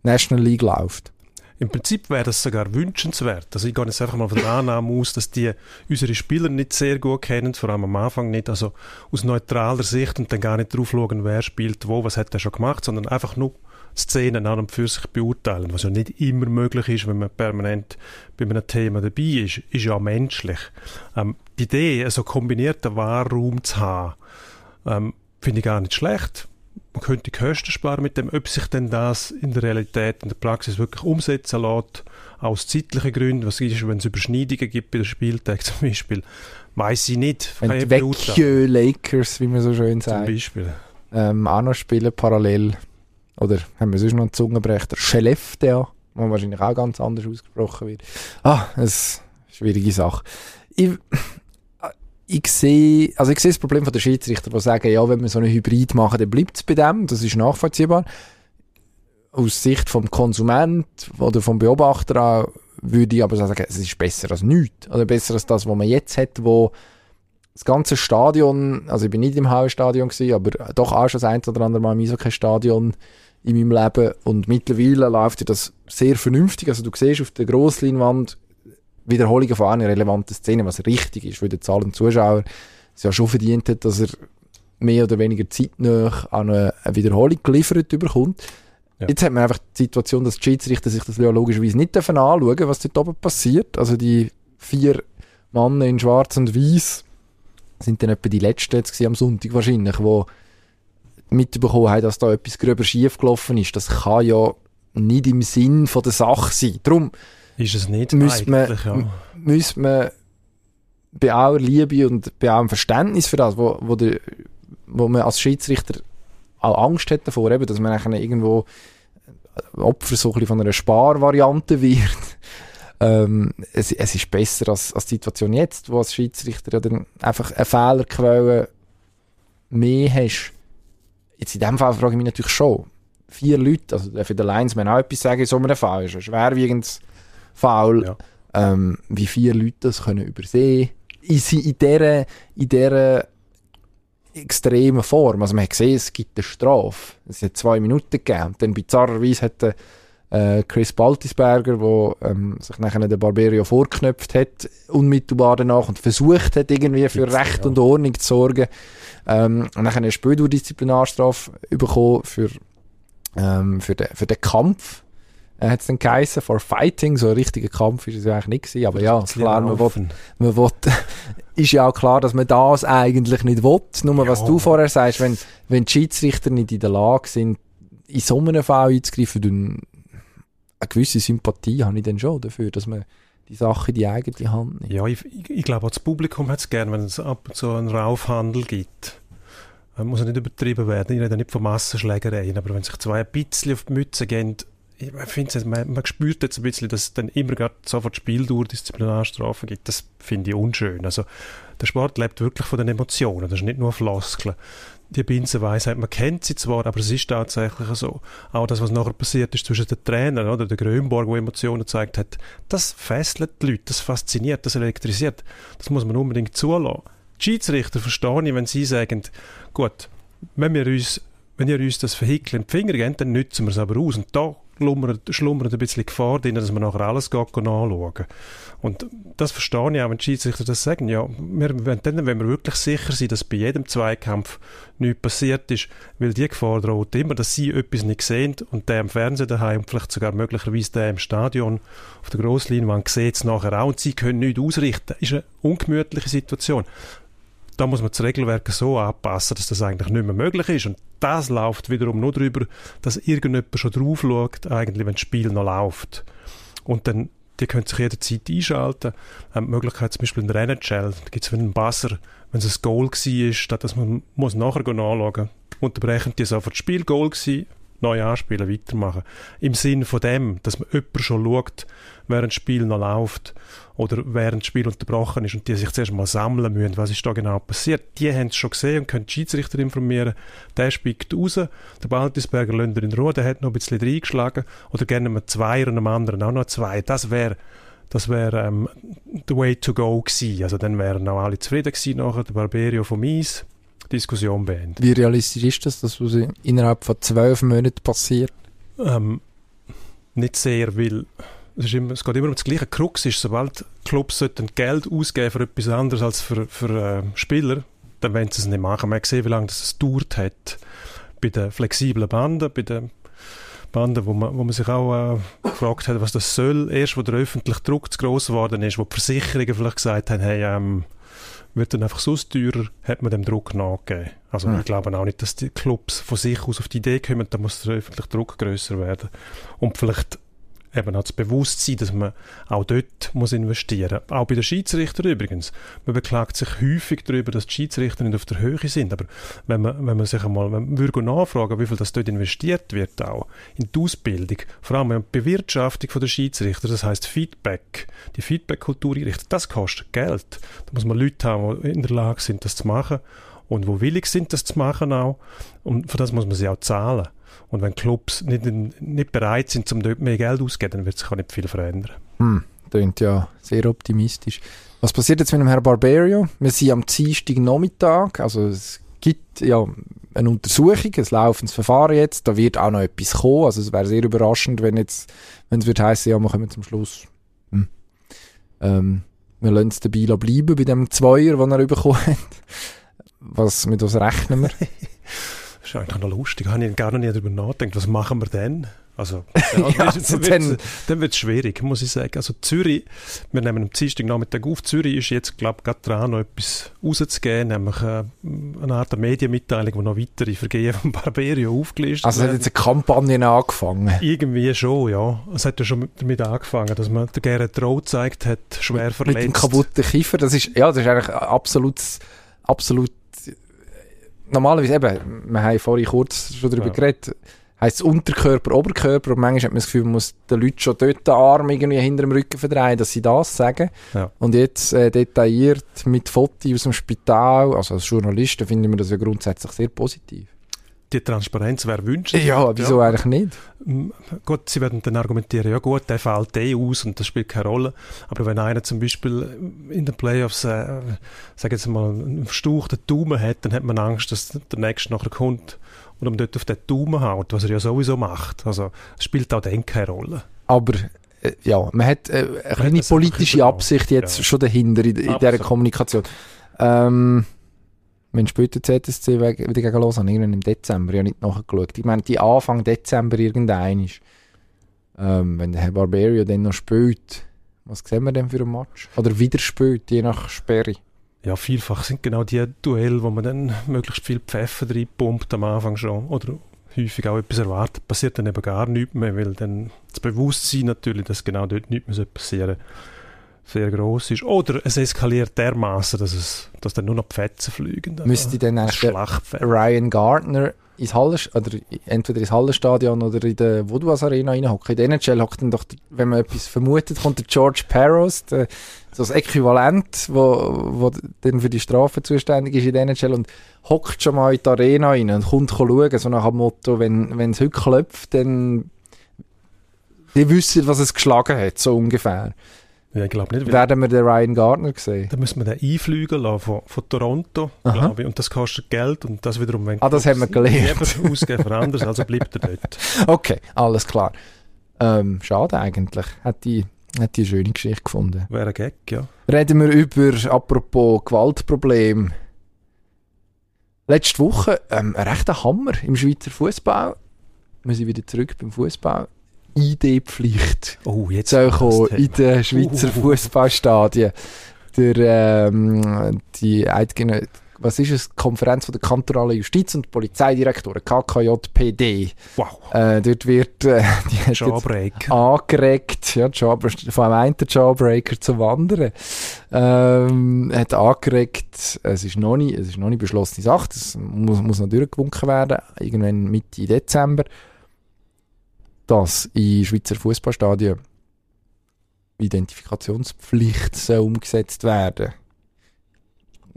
Speaker 1: National League läuft.
Speaker 2: Im Prinzip wäre das sogar wünschenswert. Also ich gehe jetzt einfach mal von der Annahme aus, dass die unsere Spieler nicht sehr gut kennen, vor allem am Anfang nicht, also aus neutraler Sicht und dann gar nicht drauf schauen, wer spielt wo, was hat er schon gemacht, sondern einfach nur Szenen an und für sich beurteilen, was ja nicht immer möglich ist, wenn man permanent bei einem Thema dabei ist, ist ja menschlich. Ähm, die Idee, also kombinierten Wahrraum zu haben, ähm, finde ich gar nicht schlecht. Man könnte Kosten sparen mit dem, ob sich denn das in der Realität, in der Praxis wirklich umsetzen lässt, aus zeitlichen Gründen, was ist, wenn es Überschneidungen gibt bei den Spieltagen zum Beispiel, weiß ich nicht.
Speaker 1: Wenn die Lakers, wie man so schön sagt,
Speaker 2: zum Beispiel.
Speaker 1: Ähm, auch noch spielen parallel, oder haben wir sonst noch einen Zungenbrecher, Skellefteå, wo wahrscheinlich auch ganz anders ausgesprochen wird. Ah, eine schwierige Sache. Ich, ich sehe, also ich sehe das Problem von der Schiedsrichter, die sagen, ja, wenn wir so einen Hybrid machen, dann bleibt es bei dem, das ist nachvollziehbar. Aus Sicht vom Konsument oder vom Beobachter auch, würde ich aber sagen, es ist besser als nichts. Oder besser als das, was man jetzt hat, wo das ganze Stadion, also ich bin nicht im Haus-Stadion gewesen, aber doch auch schon das ein oder andere Mal im Eishockey-Stadion in meinem Leben und mittlerweile läuft ja das sehr vernünftig. Also du siehst auf der Grossleinwand Wiederholungen von einer relevanten Szene, was richtig ist, weil der zahlende Zuschauer es ja schon verdient hat, dass er mehr oder weniger zeitnah an eine, Wiederholung geliefert bekommt. Ja. Jetzt hat man einfach die Situation, dass die Schiedsrichter sich das logischerweise nicht anschauen dürfen, was dort oben passiert. Also die vier Männer in schwarz und weiß sind dann etwa die letzten jetzt am Sonntag wahrscheinlich, wo mitbekommen haben, dass da etwas gröber schief gelaufen ist. Das kann ja nicht im Sinn von der Sache sein. Darum
Speaker 2: ist es nicht
Speaker 1: müsste man, ja. müsste man bei aller Liebe und bei allem Verständnis für das, wo, wo, der, wo man als Schiedsrichter auch Angst hat davor, eben, dass man irgendwo Opfer so ein von einer Sparvariante wird. ähm, es, es ist besser als, als die Situation jetzt, wo als Schiedsrichter ja dann einfach eine Fehlerquelle mehr hast. Jetzt in dem Fall frage ich mich natürlich schon, vier Leute, also für den Linesman auch etwas sagen, in so einem Fall ist ein schwerwiegendes Foul, ja. ähm, wie vier Leute das können übersehen in, in dieser, in dieser extremen Form. Also man hat gesehen, es gibt eine Strafe. Es hat zwei Minuten gegeben. dann bizarrerweise hat der, äh, Chris Baltisberger, der ähm, sich nachher den Barberio vorknöpft hat, unmittelbar danach und versucht hat, irgendwie für Recht ja. und Ordnung zu sorgen. Ähm, und nachher eine Spieldurdisziplinarstrafe bekommen für, ähm, für, den, für den Kampf. Äh, hat es dann geheißen, for fighting, so ein richtiger Kampf ist es ja eigentlich nicht gewesen, aber ja, klar, man will, man will, ist ja auch klar, dass man das eigentlich nicht will, nur ja. was du vorher sagst, wenn, wenn die Schiedsrichter nicht in der Lage sind, in so einem Fall einzugreifen, dann eine gewisse Sympathie habe ich dann schon dafür, dass man die Sache in die eigene Hand nimmt.
Speaker 2: Ja, ich, ich glaube auch das Publikum hat es gerne, wenn es ab und zu einen Raufhandel gibt. Man muss ja nicht übertrieben werden, ich rede nicht von Massenschlägereien, aber wenn sich zwei ein bisschen auf die Mütze gehen, ich finde man, man spürt jetzt ein bisschen, dass es dann immer gerade sofort Spieldauer Disziplinarstrafen gibt. Das finde ich unschön. Also, der Sport lebt wirklich von den Emotionen. Das ist nicht nur Floskeln. Die Binsenweisheit, man kennt sie zwar, aber es ist tatsächlich so. Auch das, was nachher passiert ist zwischen den Trainern, oder der Grönborg, der Emotionen gezeigt hat, das fesselt die Leute, das fasziniert, das elektrisiert. Das muss man unbedingt zulassen. Die Schiedsrichter verstehe ich, wenn sie sagen, gut, wenn wir uns wenn ihr uns das Vehikel in die Finger gebt, dann nützen wir es aber aus. Und da schlummert, schlummert ein bisschen Gefahr drin, dass man nachher alles anschauen Und das verstehe ich auch, wenn die Schiedsrichter das sagen. Ja, wir, wenn, dann, wenn wir wirklich sicher sind, dass bei jedem Zweikampf nichts passiert ist, weil die Gefahr droht immer, dass sie etwas nicht sehen und der im Fernsehen daheim und vielleicht sogar möglicherweise der im Stadion auf der Grossleinwand sieht es nachher auch und sie können nichts ausrichten. Das ist eine ungemütliche Situation da muss man das Regelwerk so anpassen, dass das eigentlich nicht mehr möglich ist. Und das läuft wiederum nur darüber, dass irgendjemand schon drauf schaut, eigentlich, wenn das Spiel noch läuft. Und dann, die können sich jederzeit einschalten. Ähm, die Möglichkeit zum Beispiel in der NHL, da gibt es einen Buzzer, wenn es ein Goal war, statt dass man muss nachher anschauen unterbrechen die sofort das Spiel, Goal gewesen, neu anspielen, weitermachen. Im Sinn von dem, dass man jemand schon schaut, während das Spiel noch läuft oder während das Spiel unterbrochen ist und die sich zuerst mal sammeln müssen, was ist da genau passiert. Die haben es schon gesehen und können die Schiedsrichter informieren. Der spielt raus, der Baltisberger Länder in Ruhe, der hat noch ein bisschen reingeschlagen oder gerne mit zwei und einem anderen auch noch zwei. Das wäre das wäre ähm, the way to go gewesen. Also dann wären auch alle zufrieden gewesen nachher, der Barberio vom Eis, Diskussion beendet.
Speaker 1: Wie realistisch ist das, dass das innerhalb von zwölf Monaten passiert?
Speaker 2: Ähm, nicht sehr, weil es, immer, es geht immer um das gleiche. Krux ist, sobald Clubs Geld ausgeben für etwas anderes als für, für äh, Spieler, dann wollen sie es nicht machen. Man hat gesehen, wie lange das es dauert hat bei den flexiblen Banden, bei den Bande, wo man, wo man sich auch äh, gefragt hat, was das soll. Erst, wo der öffentliche Druck zu gross geworden ist, wo die Versicherungen vielleicht gesagt haben, hey, ähm, wird dann einfach so teurer, hat man dem Druck nachgegeben. Also ja. wir glauben auch nicht, dass die Clubs von sich aus auf die Idee kommen, da muss der öffentliche Druck größer werden. Und vielleicht eben auch das Bewusstsein, dass man auch dort muss investieren muss. Auch bei den Schiedsrichtern übrigens. Man beklagt sich häufig darüber, dass die Schiedsrichter nicht auf der Höhe sind. Aber wenn man, wenn man sich einmal wenn würde nachfragen, wie viel das dort investiert wird, auch in die Ausbildung, vor allem in die Bewirtschaftung der Schiedsrichter, das heißt Feedback, die Feedback-Kultur das kostet Geld. Da muss man Leute haben, die in der Lage sind, das zu machen und wo willig sind, das zu machen auch. Und für das muss man sie auch zahlen. Und wenn Clubs nicht, nicht bereit sind, um dort mehr Geld auszugeben, dann wird sich auch nicht viel verändern.
Speaker 1: Hm, klingt ja sehr optimistisch. Was passiert jetzt mit dem Herrn Barberio? Wir sind am Dienstag Nachmittag, also es gibt ja eine Untersuchung, ein laufendes Verfahren jetzt, da wird auch noch etwas kommen, also es wäre sehr überraschend, wenn jetzt, wenn es wird heißen, ja, wir kommen zum Schluss, hm. ähm, wir lassen es dabei bleiben, bei dem Zweier, den er bekommen hat. Was, mit was rechnen wir?
Speaker 2: Das ist eigentlich noch lustig. Da habe ich gar noch nie darüber nachgedacht. Was machen wir denn? Also,
Speaker 1: ja, ja, also
Speaker 2: dann wird es schwierig, muss ich sagen. Also Zürich, wir nehmen am Dienstag Nachmittag auf. Zürich ist jetzt, glaube ich, gerade dran, noch etwas rauszugeben, nämlich äh, eine Art Medienmitteilung, wo noch weitere Vergehen von Barberio aufgelistet
Speaker 1: Also hat jetzt eine Kampagne angefangen?
Speaker 2: Irgendwie schon, ja. Es hat ja schon damit angefangen, dass man der Gerrit Rowe gezeigt hat, schwer verletzt.
Speaker 1: Mit dem kaputten Kiefer, das ist, ja, das ist eigentlich absolut, absolut normalerweise eben, wir haben vorhin kurz schon darüber ja. geredet, heisst es Unterkörper, Oberkörper und manchmal hat man das Gefühl, man muss den Leuten schon dort den Arm irgendwie hinter dem Rücken verdrehen, dass sie das sagen. Ja. Und jetzt äh, detailliert mit Fotos aus dem Spital, also als Journalisten finden wir das ja grundsätzlich sehr positiv
Speaker 2: die Transparenz wäre wünschenswert.
Speaker 1: Ja, wieso ja. eigentlich nicht?
Speaker 2: Gut, sie werden dann argumentieren, ja gut, der fällt eh aus und das spielt keine Rolle. Aber wenn einer zum Beispiel in den Playoffs, äh, sag jetzt mal, einen verstauchten Daumen hat, dann hat man Angst, dass der Nächste nachher kommt und um dort auf den Daumen haut, was er ja sowieso macht. Also es spielt auch dann keine Rolle.
Speaker 1: Aber äh, ja, man hat äh, eine kleine politische Absicht jetzt ja. schon dahinter in, in dieser Kommunikation. Ähm, wenn später ZSC wieder gegen Lausanne, irgendwann im Dezember, ja nicht nachgeschaut. Ich meine, die Anfang Dezember irgendein ist, ähm, wenn der Herr Barberio dann noch spielt, was sehen wir denn für ein Match? Oder wieder spielt, je nach Sperre.
Speaker 2: Ja, vielfach sind genau die Duelle, wo man dann möglichst viel Pfeffer reinpumpt am Anfang schon. Oder häufig auch etwas erwartet, passiert dann eben gar nichts mehr, weil dann das Bewusstsein natürlich, dass genau dort nichts mehr passieren soll sehr groß ist. Oder es eskaliert dermaßen, dass, es, dass dann nur noch die Fetzen fliegen.
Speaker 1: Also Müsste dann Ryan Gardner ins Halle, oder entweder ins Hallenstadion oder in der Woodwas Arena reinhocken. In der NHL hockt dann doch, wenn man etwas vermutet, kommt der George Parros, der, so das Äquivalent, wo, wo dann für die Strafe zuständig ist in der NHL und hockt schon mal in die Arena rein und kommt schauen, so nach dem Motto, wenn es heute klopft, dann die wissen, was es geschlagen hat, so ungefähr.
Speaker 2: Ja, ich glaube nicht.
Speaker 1: Werden wir den Ryan Gardner sehen?
Speaker 2: Dann müssen wir den einfliegen lassen von, von Toronto, glaube ich. Und das kostet Geld und das wiederum...
Speaker 1: Wenn ah, das haben wir gelernt.
Speaker 2: ausgeben für anders, also bleibt er dort.
Speaker 1: Okay, alles klar. Ähm, schade eigentlich. Hat die, hat die eine schöne Geschichte gefunden.
Speaker 2: Wäre ein Gag, ja.
Speaker 1: Reden wir über, apropos Gewaltproblem. Letzte Woche ähm, ein rechter Hammer im Schweizer Fußball. Wir sind wieder zurück beim Fußball. ID-Pflicht
Speaker 2: oh, jetzt
Speaker 1: in den Schweizer uh. Fußballstadien. Der, ähm, die Eidgene was ist es? Konferenz von der kantonalen Justiz- und Polizeidirektoren, KKJPD.
Speaker 2: Wow.
Speaker 1: Äh, dort wird äh,
Speaker 2: die Jawbreak.
Speaker 1: angeregt, ja, Job, von einem einen Jawbreaker zum anderen, ähm, hat angeregt, es ist noch nicht, es ist noch nicht beschlossene Sache, das muss, muss noch durchgewunken werden, irgendwann Mitte Dezember dass in Schweizer Fußballstadien Identifikationspflicht umgesetzt werden.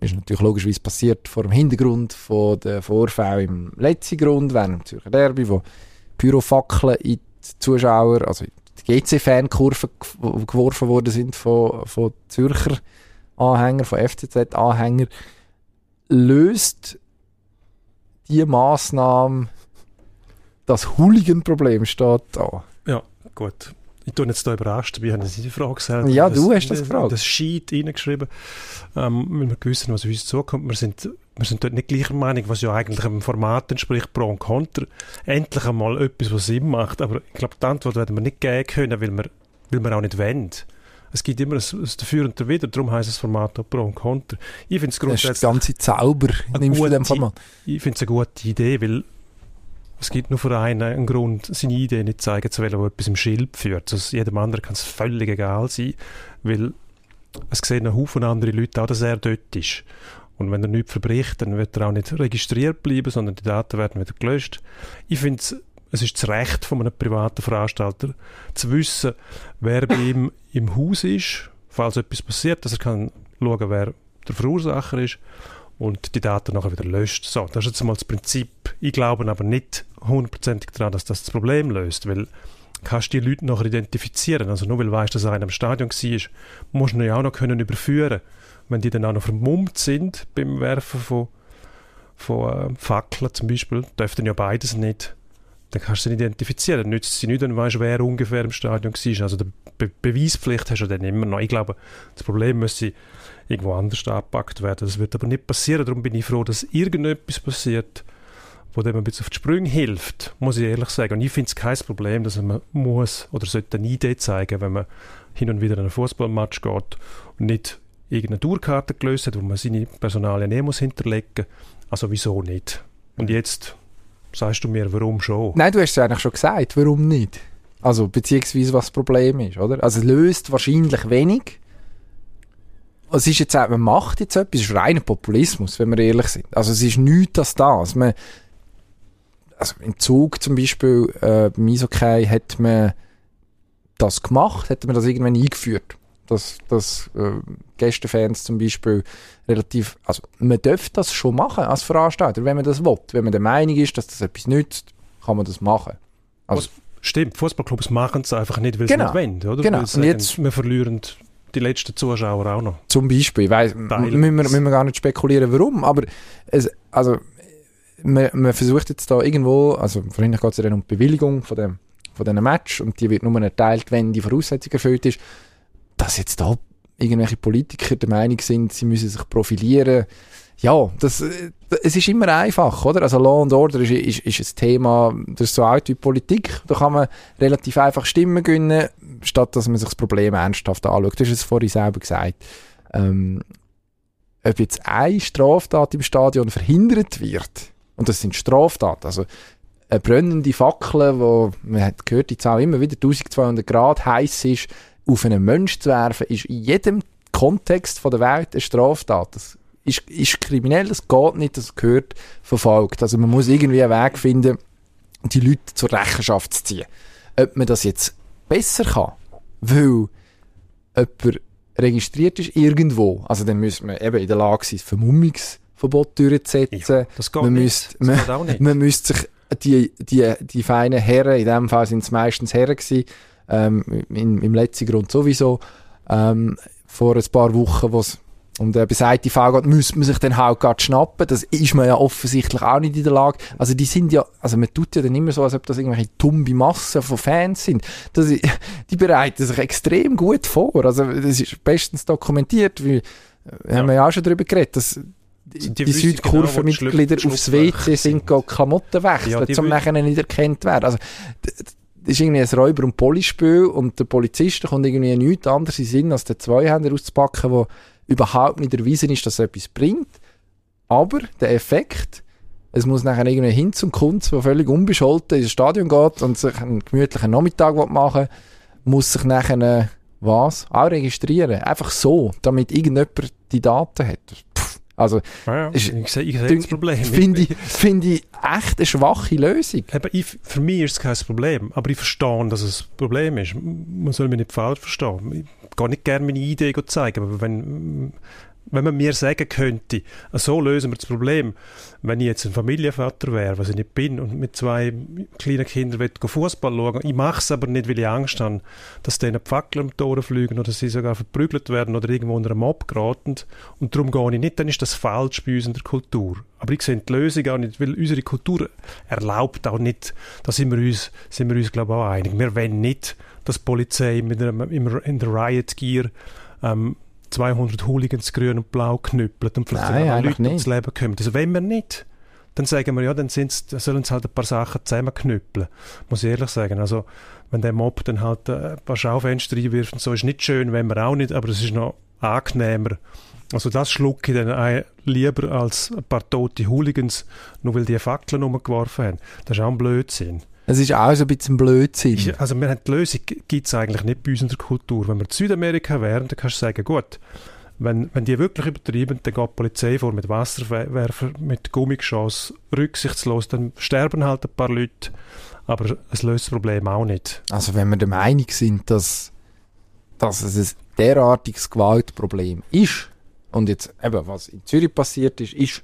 Speaker 1: Ist natürlich logisch, wie es passiert vor dem Hintergrund von der Vorfälle im letzten Grund während dem Zürcher Derby, wo Pyrofackeln in die Zuschauer, also die GC-Fankurve geworfen worden sind von, von Zürcher Anhängern, von FCZ-Anhängern, löst die Massnahme das Hooligan-Problem steht da.
Speaker 2: Ja, gut. Ich tue jetzt hier überrascht, wie haben Sie die Frage gestellt?
Speaker 1: Ja, du hast das gefragt.
Speaker 2: Das Sheet reingeschrieben, ähm, weil wir wissen, was auf uns zukommt. Wir sind wir sind dort nicht gleicher Meinung, was ja eigentlich einem Format entspricht, Pro und Contra. Endlich einmal etwas, was Sinn macht. Aber ich glaube, die Antwort werden wir nicht geben können, weil wir, weil wir auch nicht wollen. Es gibt immer ein, ein Dafür und Dawider, darum heisst das Format auch Pro und Contra. Ich finde es grundsätzlich...
Speaker 1: Das ist der ganze Zauber, nimmst du dem Format.
Speaker 2: Ich finde es eine gute Idee, weil es gibt nur für einen einen Grund, seine Idee nicht zeigen zu wollen, wo etwas im Schild führt. Also jedem anderen kann es völlig egal sein, weil es sehen ein Haufen andere Leute auch, dass er dort ist. Und wenn er nichts verbricht, dann wird er auch nicht registriert bleiben, sondern die Daten werden wieder gelöscht. Ich finde es ist das Recht von einem privaten Veranstalter, zu wissen, wer bei ihm im Haus ist, falls etwas passiert, dass er kann schauen, wer der Verursacher ist und die Daten nachher wieder löscht. So, das ist jetzt mal das Prinzip. Ich glaube aber nicht hundertprozentig daran, dass das das Problem löst, weil kannst die Leute nachher identifizieren. Also nur weil du weißt, dass einer im Stadion war, musst du ja auch noch können überführen Wenn die dann auch noch vermummt sind beim Werfen von, von äh, Fackeln zum Beispiel, dürften ja beides nicht dann kannst du sie identifizieren. Dann nützt sie nicht, du weißt, wer ungefähr im Stadion war. Also die Be Beweispflicht hast du dann immer noch. Ich glaube, das Problem müsste irgendwo anders angepackt werden. Das wird aber nicht passieren. Darum bin ich froh, dass irgendetwas passiert, wo dem ein bisschen auf die Sprünge hilft, muss ich ehrlich sagen. Und ich finde es kein Problem, dass man muss oder sollte eine Idee zeigen, wenn man hin und wieder in einen Fußballmatch geht und nicht irgendeine Tourkarte gelöst hat, wo man seine Personalien eh muss hinterlegen. Also wieso nicht? Und jetzt sagst du mir, warum schon?
Speaker 1: Nein, du hast es eigentlich schon gesagt, warum nicht? Also, beziehungsweise was das Problem ist, oder? Also, es löst wahrscheinlich wenig. Es ist jetzt man macht jetzt etwas, es ist reiner Populismus, wenn wir ehrlich sind. Also, es ist nichts als das. Man, also, im Zug zum Beispiel, äh, beim Eishockey hat man das gemacht, hat man das irgendwann eingeführt dass, dass äh, Gästefans zum Beispiel relativ, also man dürfte das schon machen als Veranstalter, wenn man das will. Wenn man der Meinung ist, dass das etwas nützt, kann man das machen.
Speaker 2: Also, Stimmt, Fußballclubs machen es einfach nicht, weil sie
Speaker 1: genau,
Speaker 2: nicht wollen, oder?
Speaker 1: Genau.
Speaker 2: Und jetzt, wir verlieren die letzten Zuschauer auch noch.
Speaker 1: Zum Beispiel, weiss, müssen wir, müssen wir gar nicht spekulieren, warum, aber es, also man, man versucht jetzt da irgendwo, also vorhin geht es ja dann um die Bewilligung von dem von diesem Match und die wird nur erteilt, wenn die Voraussetzung erfüllt ist dass jetzt da irgendwelche Politiker der Meinung sind, sie müssen sich profilieren. Ja, das, äh, es ist immer einfach, oder? Also Law and Order ist, ist, ist ein Thema, das ist so alt wie Politik. Da kann man relativ einfach Stimmen gewinnen, statt dass man sich das Problem ernsthaft anschaut. Du hast es vorhin selber gesagt. Ähm, ob jetzt eine Straftat im Stadion verhindert wird, und das sind Straftaten, also eine brennende Fackel, wo man hat gehört, die Zahl immer wieder 1200 Grad heiß ist, auf einen Menschen zu werfen, ist in jedem Kontext von der Welt eine Straftat. Das ist, ist kriminell, das geht nicht, das gehört verfolgt. Also man muss irgendwie einen Weg finden, die Leute zur Rechenschaft zu ziehen. Ob man das jetzt besser kann, weil jemand registriert ist irgendwo, also dann müssen wir eben in der Lage sein, Vermummungsverbot durchzusetzen.
Speaker 2: Ja, das geht
Speaker 1: man
Speaker 2: nicht.
Speaker 1: Müsste,
Speaker 2: Das
Speaker 1: man,
Speaker 2: geht auch nicht.
Speaker 1: man müsste sich die, die, die feinen Herren, in dem Fall sind es meistens Herren gewesen, ähm, im, im letzten Grund sowieso, ähm, vor ein paar Wochen, wo's um den besagten Fall geht, müsste man sich dann halt gerade schnappen. Das ist man ja offensichtlich auch nicht in der Lage. Also die sind ja, also man tut ja dann immer so, als ob das irgendwelche tumbe Massen von Fans sind. Das, die bereiten sich extrem gut vor. Also das ist bestens dokumentiert, weil, äh, haben wir ja auch schon darüber geredet, dass die,
Speaker 2: Die
Speaker 1: die,
Speaker 2: genau,
Speaker 1: Südkurvenmitglieder
Speaker 2: Schlupf-
Speaker 1: aufs WC sind, gehen Klamotten wechseln,
Speaker 2: Ja, wü-
Speaker 1: nachher nicht erkannt werden. Also, das ist irgendwie ein Räuber- und Polispiel und der Polizist kommt irgendwie nichts anderes in Sinn, als den Zweihänder auszupacken, wo überhaupt nicht erwiesen ist, dass etwas bringt. Aber der Effekt, es muss nachher irgendwie hin zum Kunst, der völlig unbescholten ins Stadion geht und sich einen gemütlichen Nachmittag machen will, muss sich nachher äh, was? Auch registrieren. Einfach so, damit irgendjemand die Daten hat. Also,
Speaker 2: Ja, ja.
Speaker 1: Ist-
Speaker 2: Ich sehe ich sehe
Speaker 1: dün-
Speaker 2: das Problem.
Speaker 1: finde ich, finde ich echt eine schwache Lösung.
Speaker 2: Eben, ich, für mich ist es kein Problem, aber ich verstehe, dass es ein Problem ist. Man soll mich nicht falsch verstehen. Ich gehe nicht gerne meine Idee zeigen, aber wenn, wenn man mir sagen könnte, so lösen wir das Problem, wenn ich jetzt ein Familienvater wäre, was ich nicht bin, und mit zwei kleinen Kindern Fußball schauen, ich mache es aber nicht, weil ich Angst habe, dass denen die Fackeln um die fliegen oder sie sogar verprügelt werden oder irgendwo unter einem Mob geraten. Und darum gehe ich nicht, dann ist das falsch bei uns in der Kultur. Aber ich sehe die Lösung auch nicht, weil unsere Kultur erlaubt auch nicht, da sind wir uns, sind wir uns glaube ich auch einig, wir wollen nicht, dass die Polizei mit einem, in der Riot Gear ähm, 200 Hooligans grün und blau knüppelt und vielleicht
Speaker 1: Nein,
Speaker 2: sogar Leute ums
Speaker 1: nicht.
Speaker 2: Leben kommen. Also wenn wir nicht, dann sagen wir, ja, dann, sollen sie halt ein paar Sachen zusammenknüppeln. Muss ich ehrlich sagen. Also, wenn der Mob dann halt äh, ein paar Schaufenster reinwirft und so, ist nicht schön, wenn wir auch nicht, aber es ist noch angenehmer. Also das schlucke ich dann lieber als ein paar tote Hooligans, nur weil die Fackeln umgeworfen haben. Das ist auch ein Blödsinn.
Speaker 1: Es ist auch so ein bisschen Blödsinn.
Speaker 2: Also wir haben die Lösung, gibt es eigentlich nicht bei uns in der Kultur. Wenn wir in Südamerika wären, dann kannst du sagen, gut, wenn, wenn die wirklich übertreiben, dann geht die Polizei vor mit Wasserwerfer, mit Gummigeschoss, rücksichtslos, dann sterben halt ein paar Leute, aber es löst das Problem auch nicht.
Speaker 1: Also wenn wir der Meinung sind, dass, dass es ein derartiges Gewaltproblem ist, und jetzt eben, was in Zürich passiert ist, ist,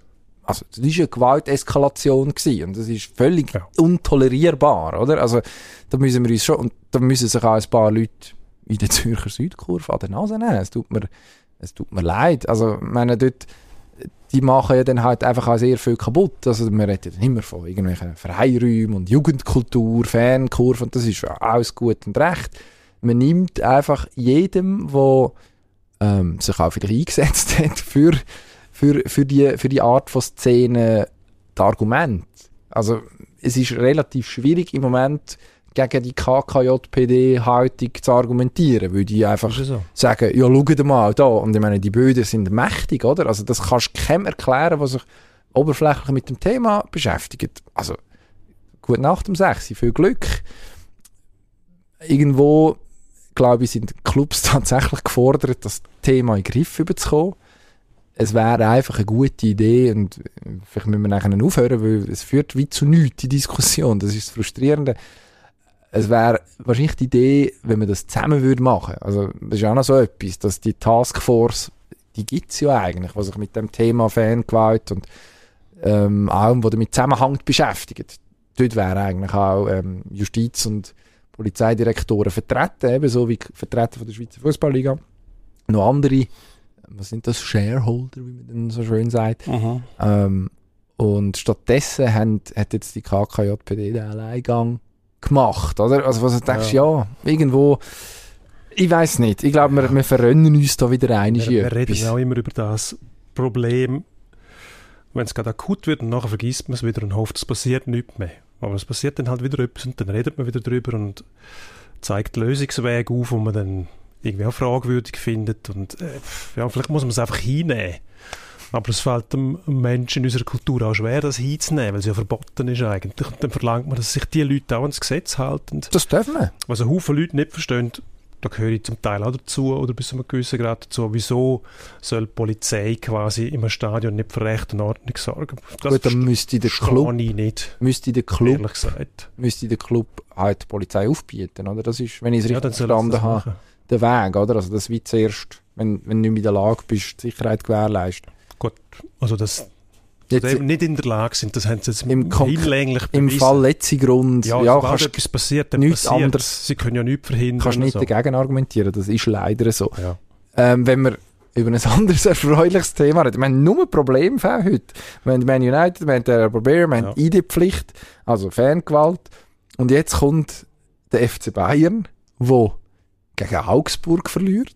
Speaker 1: also das ist eine Gewalteskalation gewesen, und das ist völlig
Speaker 2: Ja.
Speaker 1: untolerierbar, oder? Also da müssen wir uns schon, und da müssen sich auch ein paar Leute in der Zürcher Südkurve an der Nase nehmen. Es tut mir, es tut mir leid. Also, meine, dort, die machen ja dann halt einfach auch sehr viel kaputt. Also, wir reden dann immer von irgendwelchen Freiräumen und Jugendkultur, Fankurve, und das ist alles gut und recht. Man nimmt einfach jedem, der ähm, sich auch vielleicht eingesetzt hat für, für, für, die, für die Art von Szene, die Argumente. Also, es ist relativ schwierig im Moment gegen die KKJPD-Haltung zu argumentieren, weil die einfach
Speaker 2: so.
Speaker 1: sagen, ja, schaut mal da. Und ich meine, die Bilder sind mächtig, oder? Also das kannst du keinem erklären, was sich oberflächlich mit dem Thema beschäftigt. Also, gute Nacht um 6 viel Glück. Irgendwo, glaube ich, sind Clubs tatsächlich gefordert, das Thema in den Griff überzukommen. Es wäre einfach eine gute Idee und vielleicht müssen wir nachher aufhören, weil es führt wie zu nichts, die Diskussion. Das ist das Frustrierende es wäre wahrscheinlich die Idee, wenn man das zusammen würde machen. Also, das ist auch noch so etwas, dass die Taskforce, die gibt es ja eigentlich, was sich mit dem Thema Fangewalt und ähm, allem, was damit zusammenhängt, beschäftigt. Dort wäre eigentlich auch ähm, Justiz- und Polizeidirektoren vertreten, ebenso wie Vertreter von der Schweizer Fußballliga. Noch andere, was sind das, Shareholder, wie man dann so schön sagt. Ähm, und stattdessen haben, hat jetzt die KKJPD den Alleingang gemacht, oder? Also was du denkst, ja, irgendwo, ich weiß nicht. Ich glaube, wir, wir verrennen uns da wieder ein.
Speaker 2: Wir, wir reden ja auch immer über das Problem, wenn es gerade akut wird und nachher vergisst man es wieder und hofft, es passiert nichts mehr. Aber es passiert dann halt wieder etwas und dann redet man wieder drüber und zeigt Lösungswege auf, wo man dann irgendwie auch fragwürdig findet und äh, ja, vielleicht muss man es einfach hinnehmen. Aber es fällt dem Menschen in unserer Kultur auch schwer, das hinzunehmen, weil es ja verboten ist eigentlich. Und dann verlangt man, dass sich die Leute auch ans Gesetz halten.
Speaker 1: Das dürfen wir.
Speaker 2: Was ein Haufen Leute nicht verstehen, da gehöre ich zum Teil auch dazu oder bis zu einem gewissen Grad dazu. Wieso soll die Polizei quasi im Stadion nicht für Recht und Ordnung sorgen? Das
Speaker 1: Gut, dann müsste der Club,
Speaker 2: ich nicht,
Speaker 1: müsste der Club,
Speaker 2: ehrlich gesagt.
Speaker 1: müsste der Club halt die Polizei aufbieten, oder? Das ist, wenn ich es
Speaker 2: Ja,
Speaker 1: richtig
Speaker 2: er
Speaker 1: verstanden habe,
Speaker 2: machen.
Speaker 1: Der Weg, oder? Also das wie zuerst, wenn, wenn du nicht mehr in der Lage bist, die Sicherheit gewährleisten.
Speaker 2: Gut, also dass
Speaker 1: Jetzt,
Speaker 2: eben nicht in der Lage sind, das haben sie jetzt
Speaker 1: Im
Speaker 2: hinlänglich
Speaker 1: Im. Fall letzte Grund,
Speaker 2: ja,
Speaker 1: ja, kannst,
Speaker 2: etwas passiert, dann
Speaker 1: nichts
Speaker 2: passiert
Speaker 1: anderes-
Speaker 2: Sie können ja nichts verhindern.
Speaker 1: kannst nicht
Speaker 2: so.
Speaker 1: dagegen argumentieren. Das ist leider so.
Speaker 2: Ja.
Speaker 1: Ähm, wenn wir über ein anderes erfreuliches Thema reden. Wir haben nur Problemfälle heute. Wir haben Man United, wir haben den Barbier, wir haben
Speaker 2: Ja.
Speaker 1: ID-Pflicht, also Fangewalt. Und jetzt kommt der FC Bayern, wo gegen Augsburg verliert.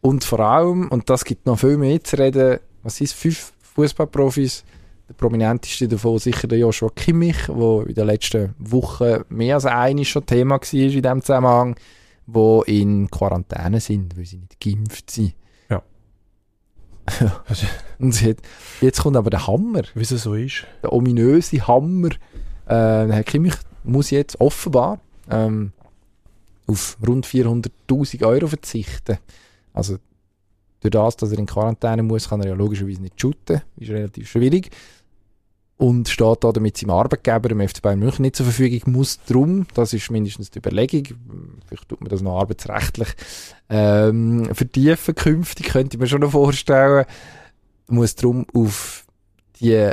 Speaker 1: Und vor allem, und das gibt noch viel mehr zu reden, was ist fünf Fußballprofis, der prominenteste davon sicher der Joshua Kimmich, der in den letzten Wochen mehr als einmal schon Thema war in diesem Zusammenhang, wo in Quarantäne sind, weil sie nicht geimpft sind.
Speaker 2: Ja. Also,
Speaker 1: Und hat, jetzt kommt aber der Hammer,
Speaker 2: wie es so ist.
Speaker 1: der ominöse Hammer. Äh, Herr Kimmich muss jetzt offenbar ähm, auf rund 400'000 Euro verzichten. Also durch das, dass er in Quarantäne muss, kann er ja logischerweise nicht shooten. Ist relativ schwierig. Und steht da damit seinem Arbeitgeber, dem FC Bayern München, nicht zur Verfügung. Muss drum, das ist mindestens die Überlegung, vielleicht tut man das noch arbeitsrechtlich ähm, vertiefen künftig, könnte ich mir schon noch vorstellen, muss drum auf die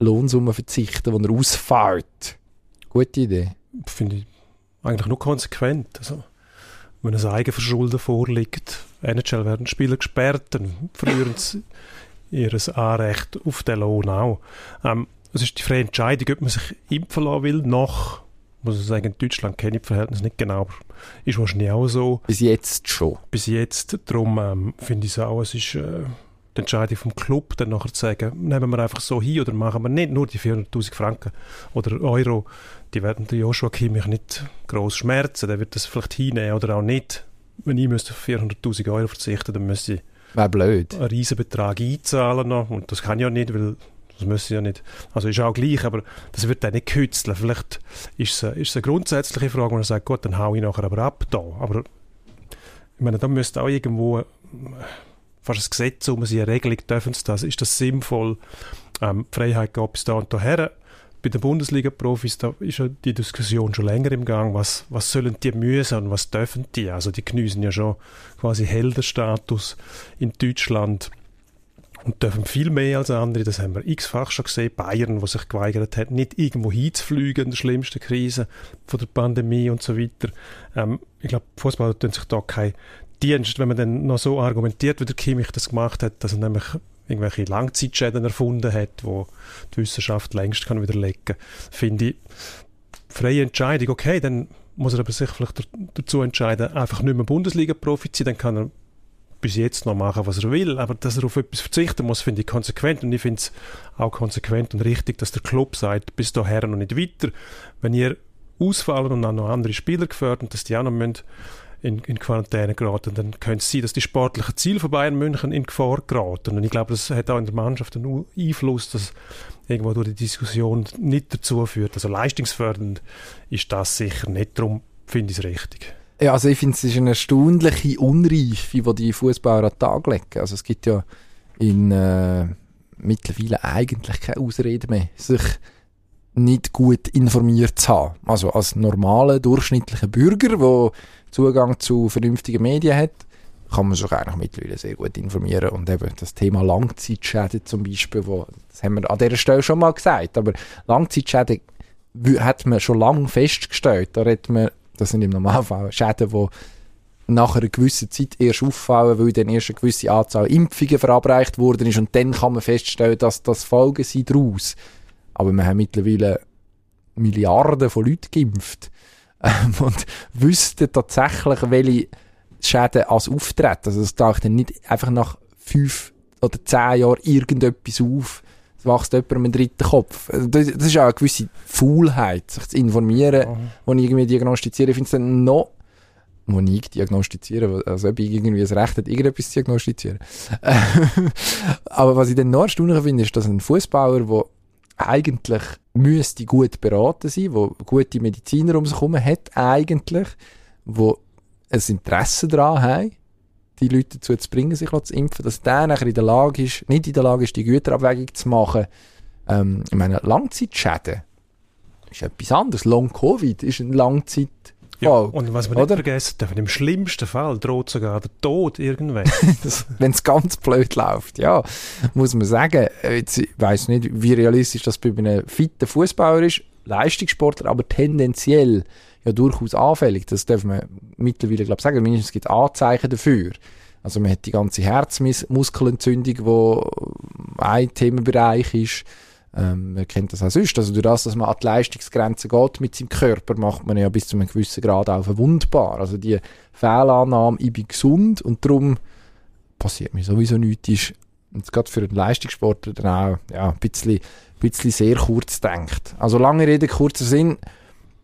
Speaker 1: Lohnsumme verzichten, die er ausfällt. Gute Idee.
Speaker 2: finde ich eigentlich nur konsequent. Also, wenn ein Eigenverschulden vorliegt, NHL werden Spieler gesperrt, dann verlieren sie ihr Anrecht auf den Lohn auch. Ähm, es ist die freie Entscheidung, ob man sich impfen lassen will nach muss ich sagen, in Deutschland kenne ich die Verhältnisse nicht genau, aber ist wahrscheinlich auch so.
Speaker 1: Bis jetzt schon.
Speaker 2: Bis jetzt, darum ähm, finde ich es auch, es ist äh, die Entscheidung vom Club, dann nachher zu sagen, nehmen wir einfach so hin oder machen wir nicht nur die 400'000 Franken oder Euro, die werden der Joshua Kimmich nicht gross schmerzen, der wird das vielleicht hinnehmen oder auch nicht. Wenn ich müsste auf 400'000 Euro verzichten, dann müsste ich
Speaker 1: Wäre blöd.
Speaker 2: einen riesen Betrag einzahlen noch und das kann ich ja nicht, weil das müssen ja nicht. Also ist auch gleich, aber das wird dann nicht gekützelt. Vielleicht ist es, ist es eine grundsätzliche Frage, wo man sagt, gut, dann hau ich nachher aber ab da. Aber ich meine, da müsste auch irgendwo fast ein Gesetz um eine Regelung, dürfen sie das, ist das sinnvoll? Ähm, die Freiheit geht bis da und daher. Bei den Bundesliga-Profis, da ist ja die Diskussion schon länger im Gang, was, was sollen die müssen und was dürfen die? Also die genießen ja schon quasi Heldenstatus in Deutschland und dürfen viel mehr als andere. Das haben wir x-fach schon gesehen. Bayern, wo sich geweigert hat, nicht irgendwo hinzufliegen in der schlimmsten Krise von der Pandemie und so weiter. Ähm, ich glaube, Fußballer tun sich da kein Dienst, wenn man dann noch so argumentiert, wie der Kimmich das gemacht hat, dass er nämlich irgendwelche Langzeitschäden erfunden hat, wo die Wissenschaft längst kann widerlegen, finde ich freie Entscheidung. Okay, dann muss er aber sich vielleicht dazu entscheiden, einfach nicht mehr Bundesliga-Profi zu sein, dann kann er bis jetzt noch machen, was er will, aber dass er auf etwas verzichten muss, finde ich konsequent und ich finde es auch konsequent und richtig, dass der Club sagt, bis daher noch nicht weiter. Wenn ihr ausfallen und dann noch andere Spieler gefördert, dass die auch noch müssen in, in Quarantäne geraten, dann könnte es sein, dass die sportlichen Ziele von Bayern München in Gefahr geraten. Und ich glaube, das hat auch in der Mannschaft einen Einfluss, dass irgendwo durch die Diskussion nicht dazu führt. Also leistungsfördernd ist das sicher nicht, darum finde ich es richtig.
Speaker 1: Ja, also ich finde, es ist eine erstaunliche Unreife, die die Fußballer an den Tag legen. Also es gibt ja in äh, mittlerweile eigentlich keine Ausrede mehr, sich nicht gut informiert zu haben. Also als normaler, durchschnittlicher Bürger, der Zugang zu vernünftigen Medien hat, kann man sich eigentlich mittlerweile sehr gut informieren. Und eben das Thema Langzeitschäden zum Beispiel, wo, das haben wir an dieser Stelle schon mal gesagt, aber Langzeitschäden hat man schon lange festgestellt. Da redet man, das sind im Normalfall Schäden, die nach einer gewissen Zeit erst auffallen, weil dann erst eine gewisse Anzahl Impfungen verabreicht worden ist und dann kann man feststellen, dass das Folgen sind daraus. Aber wir haben mittlerweile Milliarden von Leuten geimpft ähm, und wüssten tatsächlich, welche Schäden als auftreten. Also das taucht dann nicht einfach nach fünf oder zehn Jahren irgendetwas auf, es wächst jemand im dritten Kopf. Also das, das ist auch eine gewisse Faulheit, sich zu informieren, mhm. wo ich irgendwie diagnostiziere. Ich finde es dann noch wo ich diagnostiziere, also ob ich irgendwie das Recht hat, irgendetwas zu diagnostizieren. Aber was ich dann noch erstaunlicher finde, ist, dass ein Fußballer, der eigentlich müsste gut beraten sein, wo gute Mediziner um sich herum hat, eigentlich, wo ein Interesse daran haben, die Leute dazu zu bringen, sich zu impfen, dass der nachher in der Lage ist, nicht in der Lage ist, die Güterabwägung zu machen. Ähm, ich meine, Langzeitschäden ist etwas anderes. Long-Covid ist ein Langzeit
Speaker 2: ja, und was man nicht vergessen darf, im schlimmsten Fall droht sogar der Tod irgendwann.
Speaker 1: Wenn es ganz blöd läuft, ja, muss man sagen. Jetzt, ich weiss nicht, wie realistisch das bei einem fitten Fußballer ist, Leistungssportler, aber tendenziell ja durchaus anfällig. Das darf man mittlerweile, glaube ich, sagen. Mindestens es gibt Anzeichen dafür. Also man hat die ganze Herzmuskelentzündung, die ein Themenbereich ist. Ähm, man kennt das auch sonst. Also durch das, dass man an die Leistungsgrenze geht mit seinem Körper, macht man ja bis zu einem gewissen Grad auch verwundbar. Also die Fehlannahme, ich bin gesund und darum passiert mir sowieso nichts, ist jetzt gerade für einen Leistungssportler dann auch ja, ein bisschen, ein bisschen sehr kurz denkt. Also lange Rede, kurzer Sinn,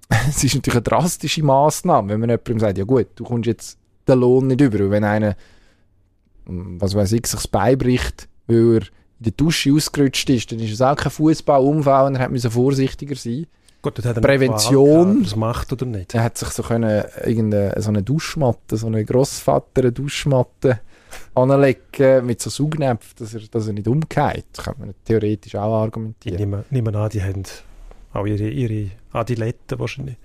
Speaker 1: es ist natürlich eine drastische Maßnahme, wenn man jemandem sagt, ja gut, du kommst jetzt den Lohn nicht über. Und wenn einer, was weiß ich, sich das Bein bricht, weil er in der Dusche ausgerutscht ist, dann ist es auch kein Fußballunfall und er hat vorsichtiger sein.
Speaker 2: Gut, hat
Speaker 1: Prävention.
Speaker 2: das macht oder nicht?
Speaker 1: Er hat sich so können, irgendeine, so eine Duschmatte, so eine Grossvater Duschmatte anlegen mit so Saugnäpfen, dass er, dass er nicht umgeht. Das könnte man theoretisch auch argumentieren.
Speaker 2: Ich nehme, nehme an, die haben auch ihre, ihre Adiletten wahrscheinlich.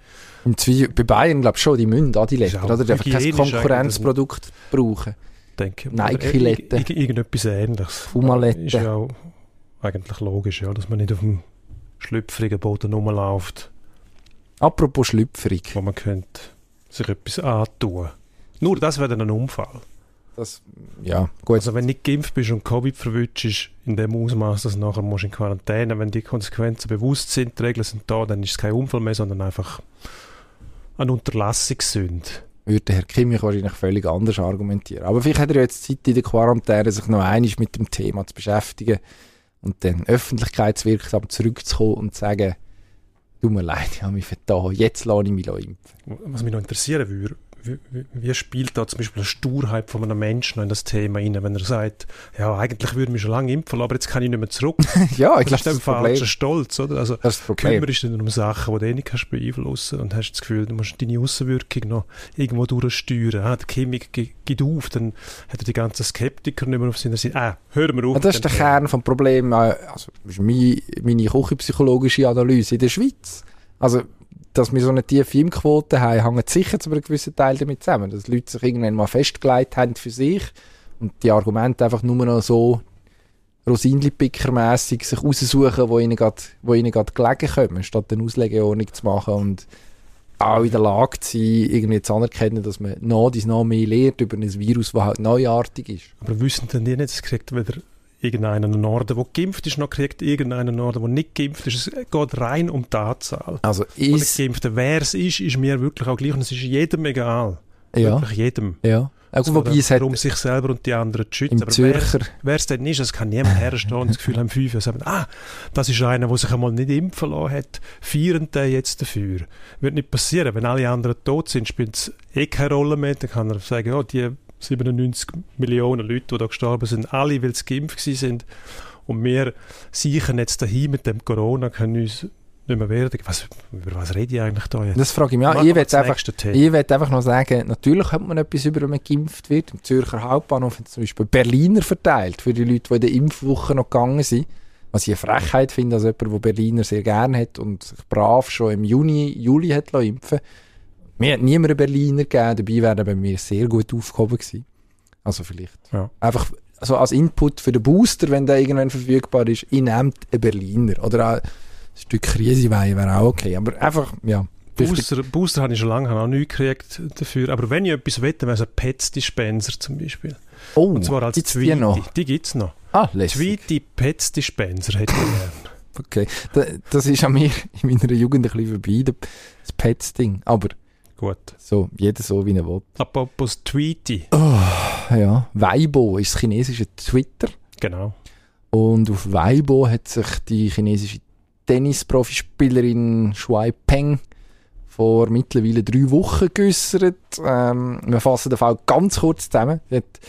Speaker 1: Im bei Bayern glaube ich schon, die müssen Adiletten, oder? Die einfach kein Konkurrenzprodukt brauchen
Speaker 2: denke.
Speaker 1: Nike-Lette.
Speaker 2: Ir irgendetwas ähnliches.
Speaker 1: Fumalette.
Speaker 2: Ist ja auch eigentlich logisch, ja, dass man nicht auf dem schlüpfrigen Boden rumläuft.
Speaker 1: Apropos schlüpfrig.
Speaker 2: Wo man könnte sich etwas antun. Nur das wäre dann ein Unfall.
Speaker 1: Das, ja, gut.
Speaker 2: Also wenn du nicht geimpft bist und Covid verwünscht ist, in dem Ausmaß, dass du nachher musst in Quarantäne, wenn die Konsequenzen bewusst sind, die Regeln sind da, dann ist es kein Unfall mehr, sondern einfach eine Unterlassungssünde.
Speaker 1: Würde der Herr Kimmich wahrscheinlich völlig anders argumentieren. Aber vielleicht hat er jetzt Zeit in der Quarantäne, sich noch einig mit dem Thema zu beschäftigen und dann öffentlichkeitswirksam zurückzukommen und zu sagen, tut mir leid, ich habe mich vertan, jetzt lasse ich mich impfen.
Speaker 2: Was mich noch interessieren würde, wie, wie, spielt da zum Beispiel eine Sturheit von einem Menschen noch in das Thema rein, wenn er sagt, ja, eigentlich würde ich mich schon lange impfen, aber jetzt kann ich nicht mehr zurück.
Speaker 1: ja, ich
Speaker 2: glaube, das ist falscher Stolz, oder? Also,
Speaker 1: das ist Problem.
Speaker 2: kümmerst dich um Sachen, die du eh nicht kannst beeinflussen und hast das Gefühl, du musst deine Außenwirkung noch irgendwo durchsteuern. Ah, der Chemik geht auf, dann hat er die ganzen Skeptiker nicht mehr auf seiner Seite. Ah, hören wir auf.
Speaker 1: Und das ist der Kern des Problems, äh, also, das ist meine, meine küchenpsychologische Analyse in der Schweiz. Also, dass wir so eine tiefe Impfquote haben, hängt sicher zu einem gewissen Teil damit zusammen, dass Leute sich irgendwann mal festgelegt haben für sich und die Argumente einfach nur noch so Rosinli-Picker-mässig sich raussuchen, wo ihnen gerade, wo ihnen gerade gelegen kommen, statt eine Auslegeordnung zu machen und auch in der Lage zu sein, irgendwie zu anerkennen, dass man noch noch mehr lernt über ein Virus, das halt neuartig ist.
Speaker 2: Aber wissen denn die nicht, es kriegt wieder irgendeinen Norden, der geimpft ist, noch kriegt irgendeinen Norden, der nicht geimpft ist. Es geht rein um die Anzahl.
Speaker 1: Also ist...
Speaker 2: Geimpfte. Wer es ist, ist mir wirklich auch gleich und es ist jedem egal.
Speaker 1: Ja.
Speaker 2: Wirklich jedem.
Speaker 1: Ja.
Speaker 2: Also, wobei es hat, um sich selber und die anderen zu schützen.
Speaker 1: Aber Zürcher.
Speaker 2: wer es denn ist, es kann niemand herstehen und das Gefühl haben, fünf und sagen, ah, das ist einer, der sich einmal nicht impfen lassen hat, feiern der jetzt dafür. Wird nicht passieren. Wenn alle anderen tot sind, spielt es eh keine Rolle mehr. Dann kann er sagen, ja, die 97 Millionen Leute, die da gestorben sind, alle, weil sie geimpft sind. Und wir sichern jetzt dahin mit dem Corona, können uns nicht mehr werden. Was, über was rede ich eigentlich da jetzt?
Speaker 1: Das frage ich mich auch. Ich will einfach, ich einfach noch sagen, natürlich hat man etwas über, wenn man geimpft wird. Im Zürcher Hauptbahnhof sind zum Beispiel Berliner verteilt für die Leute, die in der Impfwoche noch gegangen sind. Was ich eine Frechheit finde, als jemand, der Berliner sehr gerne hat und sich brav schon im Juni, Juli hat impfen lassen mir hat niemand einen Berliner gegeben, dabei wäre bei mir sehr gut aufgehoben gewesen. Also vielleicht.
Speaker 2: Ja.
Speaker 1: Einfach so als Input für den Booster, wenn der irgendwann verfügbar ist, ich nehme einen Berliner. Oder ein Stück Krisewein wäre auch okay. Aber einfach, ja.
Speaker 2: Booster, Booster habe ich schon lange auch nichts gekriegt dafür. Aber wenn ich etwas wette, wäre es ein Pets-Dispenser zum Beispiel.
Speaker 1: Oh,
Speaker 2: Und zwar als Tweety. Die, noch? die gibt es noch.
Speaker 1: Ah, lässig.
Speaker 2: Tweety Pets-Dispenser hätte ich gerne.
Speaker 1: Okay, das ist an mir in meiner Jugend ein bisschen vorbei, das Pets-Ding. Aber
Speaker 2: Gut.
Speaker 1: So, jeder so, wie er will.
Speaker 2: Apropos Tweety.
Speaker 1: Oh, ja, Weibo ist das chinesische Twitter.
Speaker 2: Genau.
Speaker 1: Und auf Weibo hat sich die chinesische Tennisprofispielerin Shuai Peng vor mittlerweile drei Wochen geäußert. Ähm, wir fassen den Fall ganz kurz zusammen. Sie hat,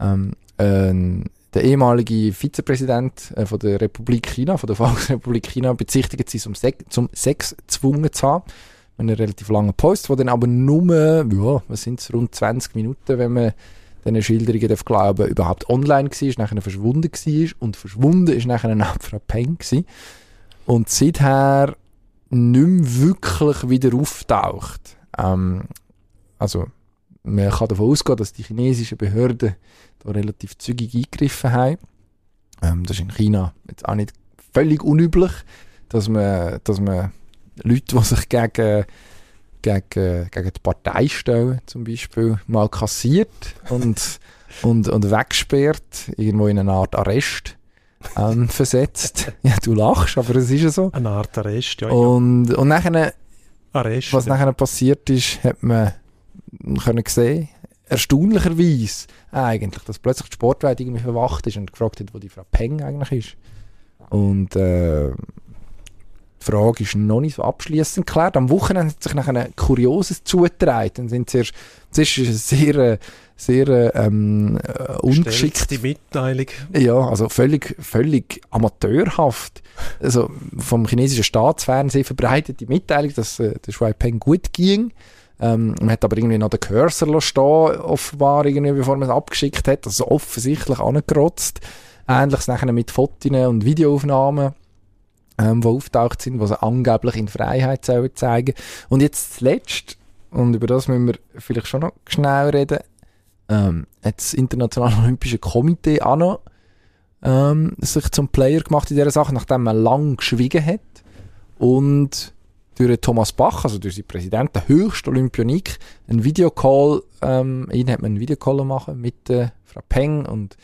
Speaker 1: ähm, äh, der ehemalige Vizepräsident äh, von der Republik China, von der Volksrepublik China, bezichtigt sie zum, Se zum Sex gezwungen zu haben einen relativ langen Post, der dann aber nur, ja, was sind es, rund 20 Minuten, wenn man diesen Schilderungen darf glauben, überhaupt online war, nachher verschwunden war und verschwunden ist nachher ein Frau Peng und seither nicht mehr wirklich wieder auftaucht. Ähm, also man kann davon ausgehen, dass die chinesischen Behörden da relativ zügig eingegriffen haben. Ähm, das ist in China jetzt auch nicht völlig unüblich, dass man, dass man Leute, die sich gegen, gegen, gegen die Partei stellen, zum Beispiel, mal kassiert und, und, und weggesperrt, irgendwo in eine Art Arrest ähm, versetzt. Ja, du lachst, aber es ist ja so.
Speaker 2: Eine Art Arrest, ja.
Speaker 1: Und, und nachher,
Speaker 2: Arrest,
Speaker 1: was nachher passiert ist, hat man können sehen, erstaunlicherweise eigentlich, dass plötzlich die Sportwelt irgendwie verwacht ist und gefragt hat, wo die Frau Peng eigentlich ist. Und äh, Frage ist noch nicht so abschließend geklärt. Am Wochenende hat sich nach ein kurioses zugetragen. Dann sind zuerst, das ist eine sehr, sehr ähm, äh, ungeschickt.
Speaker 2: die Mitteilung.
Speaker 1: Ja, also völlig, völlig amateurhaft. Also vom chinesischen Staatsfernsehen verbreitet die Mitteilung, dass äh, der Shui Peng gut ging. Ähm, man hat aber irgendwie noch den Cursor stehen, offenbar, irgendwie, bevor man es abgeschickt hat. Also offensichtlich angerotzt. Ähnliches nachher mit Fotos und Videoaufnahmen ähm, die auftaucht sind, die angeblich in Freiheit sollen zeigen. Und jetzt zuletzt, und über das müssen wir vielleicht schon noch schnell reden, ähm, hat das Internationale Olympische Komitee auch noch ähm, sich zum Player gemacht in dieser Sache, nachdem man lang geschwiegen hat und durch Thomas Bach, also durch seinen Präsidenten, der höchste Olympionik, einen Videocall, ähm, ihn hat man einen Videocall machen mit äh, Frau Peng und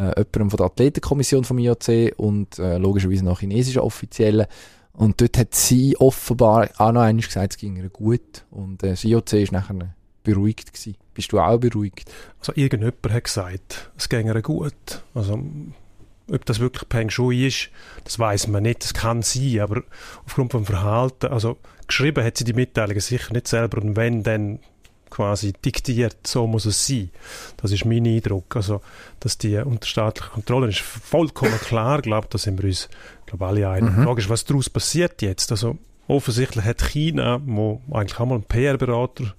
Speaker 1: äh, jemandem von der Athletenkommission vom IOC und äh, logischerweise noch chinesischen Offiziellen. Und dort hat sie offenbar auch noch einmal gesagt, es ging ihr gut. Und äh, das IOC ist nachher beruhigt gewesen. Bist du auch beruhigt?
Speaker 2: Also irgendjemand hat gesagt, es ging ihr gut. Also ob das wirklich Peng Shui ist, das weiß man nicht. Das kann sein, aber aufgrund vom Verhalten, also geschrieben hat sie die Mitteilungen sicher nicht selber und wenn, dann quasi diktiert, so muss es sein. Das ist mein Eindruck. Also, dass die unterstaatliche Kontrolle ist vollkommen klar, glaube da sind wir uns, glaube alle einig. Mhm. Die Frage ist, was daraus passiert jetzt? Also, offensichtlich hat China, wo eigentlich auch mal ein PR-Berater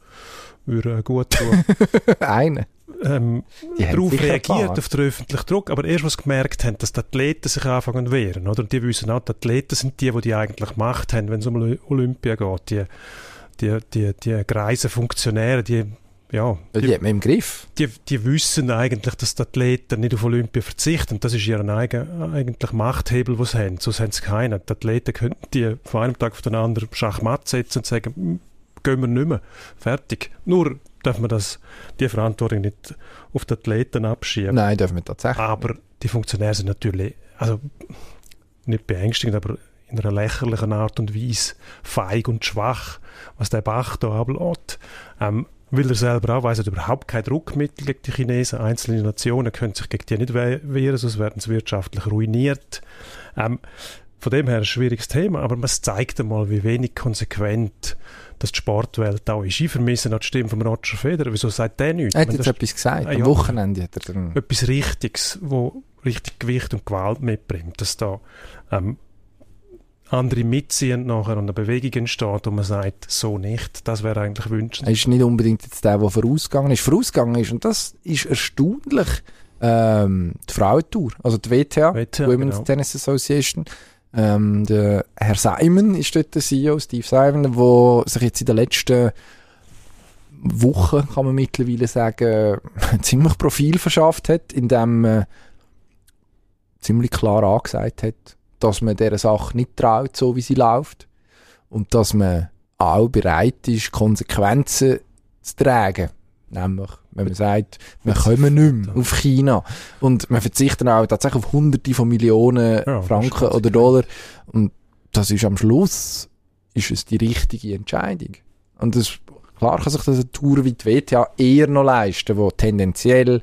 Speaker 2: würde gut tun.
Speaker 1: Einen?
Speaker 2: ähm, darauf reagiert, auf den öffentlichen Druck. Aber erst, was sie gemerkt haben, dass die Athleten sich anfangen wehren, oder? Und die wissen auch, die Athleten sind die, die die eigentlich Macht haben, wenn es um Olympia geht. Die, die, die, die greisen Funktionäre, die ja,
Speaker 1: die, die hat man im Griff.
Speaker 2: Die, die wissen eigentlich, dass die Athleten nicht auf Olympia verzichten. Das ist ihr eigen, eigentlich Machthebel, den sie haben. Sonst haben sie keinen. Die Athleten könnten die von einem Tag auf den anderen Schachmatt setzen und sagen, gehen wir nicht mehr. Fertig. Nur darf man das, die Verantwortung nicht auf die Athleten abschieben.
Speaker 1: Nein, dürfen wir tatsächlich.
Speaker 2: Aber die Funktionäre sind natürlich, also nicht beängstigend, aber in einer lächerlichen Art und Weise feig und schwach, was der Bach da ablässt. Ähm, weil er selber auch weiss, er hat überhaupt kein Druckmittel gegen die Chinesen. Einzelne Nationen können sich gegen die nicht wehren, sonst werden sie wirtschaftlich ruiniert. Ähm, von dem her ein schwieriges Thema, aber man zeigt einmal, wie wenig konsequent dass die Sportwelt auch ist. Ich vermisse noch die Stimme von Roger Federer. Wieso sagt der nichts?
Speaker 1: Er hat jetzt etwas gesagt. Ah, Am Wochenende hat er.
Speaker 2: Etwas Richtiges, wo richtig Gewicht und Gewalt mitbringt. Dass da ähm, andere mitziehen nachher und eine Bewegung entsteht und man sagt, so nicht. Das wäre eigentlich wünschenswert.
Speaker 1: Er ist nicht unbedingt jetzt der, der vorausgegangen ist. Vorausgegangen ist, und das ist erstaunlich, ähm, die Frauentour, also die WTA, WTA Women's genau. Tennis Association, ähm, der Herr Simon ist dort der CEO, Steve Simon, der sich jetzt in den letzten Wochen, kann man mittlerweile sagen, ziemlich Profil verschafft hat, indem man ziemlich klar angesagt hat, dass man dieser Sache nicht traut, so wie sie läuft. Und dass man auch bereit ist, Konsequenzen zu tragen. Nämlich, wenn man sagt, wir kommen nicht mehr auf China. Und man verzichtet auch tatsächlich auf Hunderte von Millionen ja, Franken oder Dollar. Und das ist am Schluss, ist es die richtige Entscheidung. Und das, klar kann sich das eine Tour wie die WTA eher noch leisten, wo tendenziell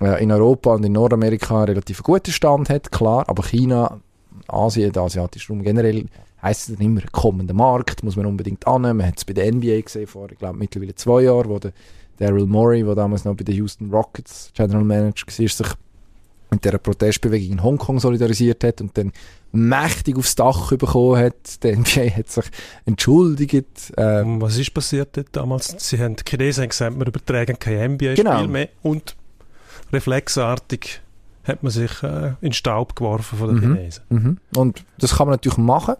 Speaker 1: äh, in Europa und in Nordamerika einen relativ guten Stand hat, klar. Aber China, Asien, der asiatische Raum generell, heisst es dann immer, kommender Markt, muss man unbedingt annehmen. Man hat es bei der NBA gesehen, vor, ich glaube, mittlerweile zwei Jahren, wo der Daryl Morey, der damals noch bei den Houston Rockets General Manager war, sich mit dieser Protestbewegung in Hongkong solidarisiert hat und dann mächtig aufs Dach bekommen hat. Der NBA hat sich entschuldigt.
Speaker 2: Ähm, Was ist passiert dort damals? Sie haben, die Chinesen haben gesagt, wir übertragen kein NBA-Spiel genau. mehr und reflexartig hat man sich äh, in Staub geworfen von den mhm. Chinesen.
Speaker 1: Mhm. Und das kann man natürlich machen.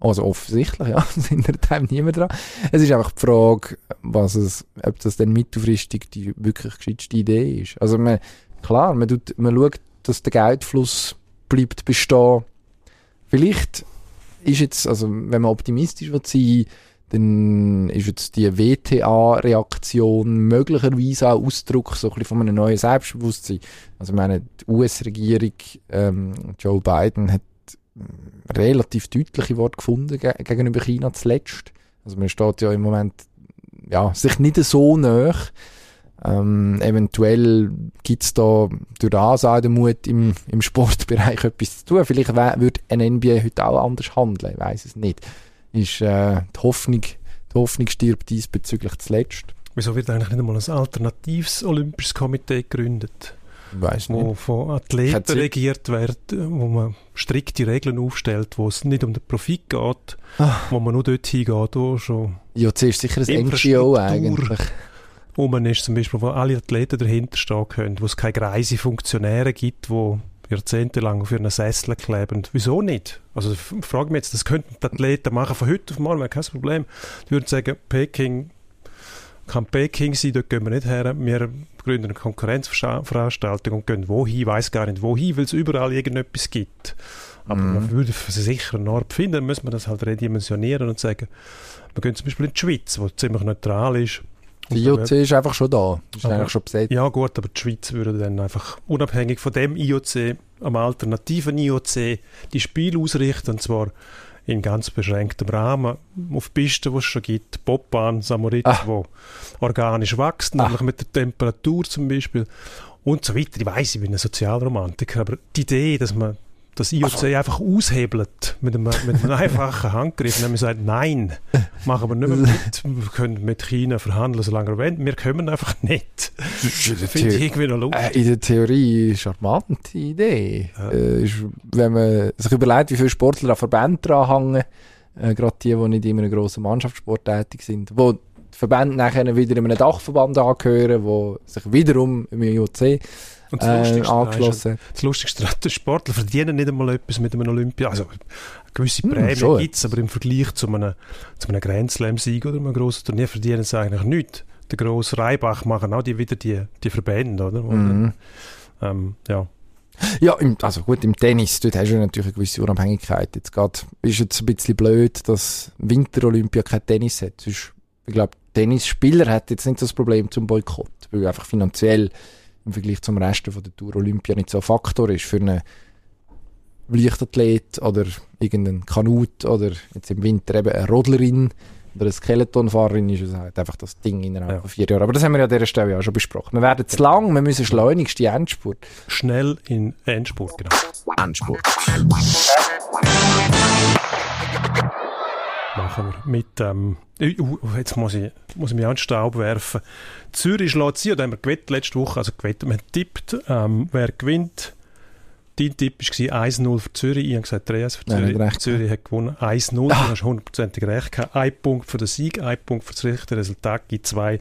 Speaker 1: Also offensichtlich, ja, es hindert einem niemand dran. Es ist einfach die Frage, was es, ob das dann mittelfristig die wirklich gescheiteste Idee ist. Also man, klar, man, tut, man schaut, dass der Geldfluss bleibt bestehen. Vielleicht ist jetzt, also wenn man optimistisch wird sein, dann ist jetzt die WTA-Reaktion möglicherweise auch Ausdruck so ein bisschen von einem neuen Selbstbewusstsein. Also ich meine, die US-Regierung, ähm, Joe Biden hat relativ deutliche Worte gefunden ge gegenüber China zuletzt. Also man steht ja im Moment ja, sich nicht so nah. Ähm, eventuell gibt es da durch das auch den Mut im, im Sportbereich etwas zu tun. Vielleicht würde ein NBA heute auch anders handeln, ich weiß es nicht. Ist, äh, die, Hoffnung, die Hoffnung stirbt diesbezüglich zuletzt.
Speaker 2: Wieso wird eigentlich nicht einmal ein alternatives Olympisches Komitee gegründet?
Speaker 1: Weiss
Speaker 2: wo nicht. von Athleten regiert wird, wo man strikte Regeln aufstellt, wo es nicht um den Profit geht, Ach. wo man nur dort hingeht, wo schon
Speaker 1: Ja, das ist sicher ein NGO eigentlich.
Speaker 2: Wo man ist zum Beispiel, wo alle Athleten dahinter stehen können, wo es keine greise Funktionäre gibt, wo jahrzehntelang auf ihren Sessel kleben. Wieso nicht? Also frage mich jetzt, das könnten die Athleten machen von heute auf morgen, kein Problem. Die würden sagen, Peking kann Peking sein, dort gehen wir nicht her. Wir gründen eine Konkurrenzveranstaltung und gehen wohin, weiß gar nicht wohin, weil es überall irgendetwas gibt. Aber
Speaker 1: Mhm.
Speaker 2: man würde sicher einen Ort finden, dann müssen wir das halt redimensionieren und sagen, wir gehen zum Beispiel in die Schweiz, wo ziemlich neutral ist.
Speaker 1: Die IOC ist einfach schon da. Ist
Speaker 2: Aber-
Speaker 1: eigentlich schon besetzt.
Speaker 2: ja gut, aber die Schweiz würde dann einfach unabhängig von dem IOC, am alternativen IOC, die Spiele ausrichten, und zwar in ganz beschränktem Rahmen, auf Pisten, die es schon gibt, Bobbahn, Samorit,
Speaker 1: Ah.
Speaker 2: wo organisch wächst,
Speaker 1: Ah.
Speaker 2: nämlich mit der Temperatur zum Beispiel und so weiter. Ich weiß, ich bin ein Sozialromantiker, aber die Idee, dass man das IOC einfach aushebelt mit einem, mit einem einfachen Handgriff, nämlich sagt, nein, machen wir nicht mehr mit, wir können mit China verhandeln, solange wir wollen, wir können einfach nicht. Finde ich irgendwie noch lustig.
Speaker 1: äh, in der Theorie eine charmante Idee.
Speaker 2: Ja.
Speaker 1: Äh, ist, wenn man sich überlegt, wie viele Sportler an Verbänden dranhängen, äh, gerade die, die nicht in einem grossen Mannschaftssport tätig sind, wo die Verbände nachher wieder in einem Dachverband angehören, wo sich wiederum im IOC
Speaker 2: Und das
Speaker 1: äh,
Speaker 2: Lustigste
Speaker 1: angeschlossen haben.
Speaker 2: Das Lustigste daran, Sportler verdienen nicht einmal etwas mit einem Olympia. Also eine gewisse
Speaker 1: Hm,
Speaker 2: Prämie
Speaker 1: schon
Speaker 2: gibt es, aber im Vergleich zu einem, zu einem Grand Slam-Sieg oder einem grossen Turnier verdienen sie eigentlich nichts. Der grosse Reibach machen auch die wieder die, die Verbände, oder?
Speaker 1: Mhm.
Speaker 2: dann, ähm, ja.
Speaker 1: Ja, im, also gut, im Tennis, dort hast du natürlich eine gewisse Unabhängigkeit. Jetzt grad, ist jetzt ein bisschen blöd, dass Winter-Olympia kein Tennis hat. Sonst, ich glaube, Tennisspieler hat jetzt nicht das Problem zum Boykott, weil einfach finanziell im Vergleich zum Rest von der Tour Olympia nicht so ein Faktor ist für einen Leichtathlet oder irgendeinen Kanut oder jetzt im Winter eben eine Rodlerin oder eine Skeletonfahrerin ist es halt einfach das Ding innerhalb
Speaker 2: Ja.
Speaker 1: von vier Jahren. Aber das haben wir ja an dieser Stelle ja auch schon besprochen. Wir werden zu lang, wir müssen schleunigst die Endspurt.
Speaker 2: Schnell in Endspurt, genau.
Speaker 1: Endspurt.
Speaker 2: Machen wir mit ähm, uh, uh, jetzt muss ich, muss ich mich an den Staub werfen. Zürich schlägt sie, oder haben wir gewettet letzte Woche, also gewettet, haben getippt, ähm, wer gewinnt. Dein Tipp war 1-0 für Zürich, ich habe gesagt 3-1 für
Speaker 1: Nein,
Speaker 2: Zürich.
Speaker 1: recht.
Speaker 2: Zürich hat gewonnen 1-0, du hast hundertprozentig recht gehabt. Ein Punkt für den Sieg, ein Punkt für das richtige Resultat, gibt zwei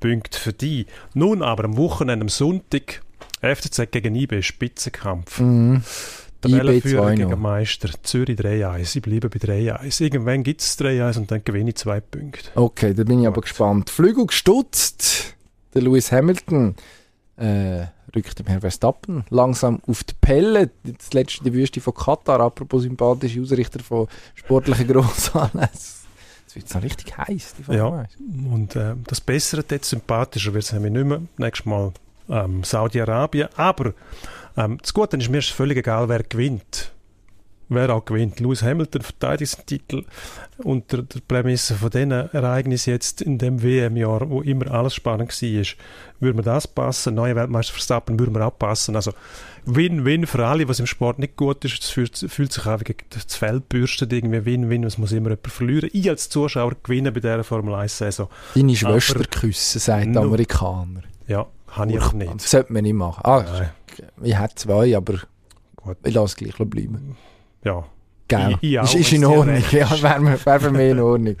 Speaker 2: Punkte für dich. Nun aber am Wochenende, am Sonntag, FCZ gegen IB, Spitzenkampf.
Speaker 1: Mhm.
Speaker 2: Tabellenführer
Speaker 1: 2-0.
Speaker 2: gegen Meister. Zürich 3-1. Ich bleibe bei 3-1. Irgendwann gibt es 3-1 und dann gewinne ich zwei Punkte.
Speaker 1: Okay, da bin ich aber
Speaker 2: Gut.
Speaker 1: gespannt. Flügel gestutzt. Der Lewis Hamilton äh, rückt dem Herrn Verstappen langsam auf die Pelle. Das letzte der Wüste von Katar, apropos sympathische Ausrichter von sportlichen Grossanlässen. Es wird so richtig heiß, die
Speaker 2: Ja.
Speaker 1: 1.
Speaker 2: Und äh, das Bessere, jetzt sympathischer wird es nämlich nicht mehr. Nächstes Mal ähm, Saudi-Arabien. Aber ähm, das Gute ist mir ist völlig egal, wer gewinnt. Wer auch gewinnt. Lewis Hamilton verteidigt seinen Titel unter der Prämisse von diesen Ereignissen jetzt in dem WM-Jahr, wo immer alles spannend war, würde mir das passen. Neue Weltmeister Verstappen würde mir auch passen. Also Win-Win für alle, was im Sport nicht gut ist. Es fühlt, fühlt sich auch wie das Feld bürstet, irgendwie Win-Win, es muss immer jemand verlieren. Ich als Zuschauer gewinne bei dieser Formel 1-Saison.
Speaker 1: Deine Schwester
Speaker 2: Aber-
Speaker 1: küssen, sagt der. Amerikaner.
Speaker 2: Ja, habe ich aber nicht.
Speaker 1: Das sollte man nicht machen. Ah,
Speaker 2: Nein,
Speaker 1: ich hätte zwei, aber
Speaker 2: gut.
Speaker 1: ich lasse es gleich bleiben.
Speaker 2: Ja.
Speaker 1: Gell?
Speaker 2: Ich-
Speaker 1: ist, ist in Ordnung. Ja, wäre wäre für mich in Ordnung.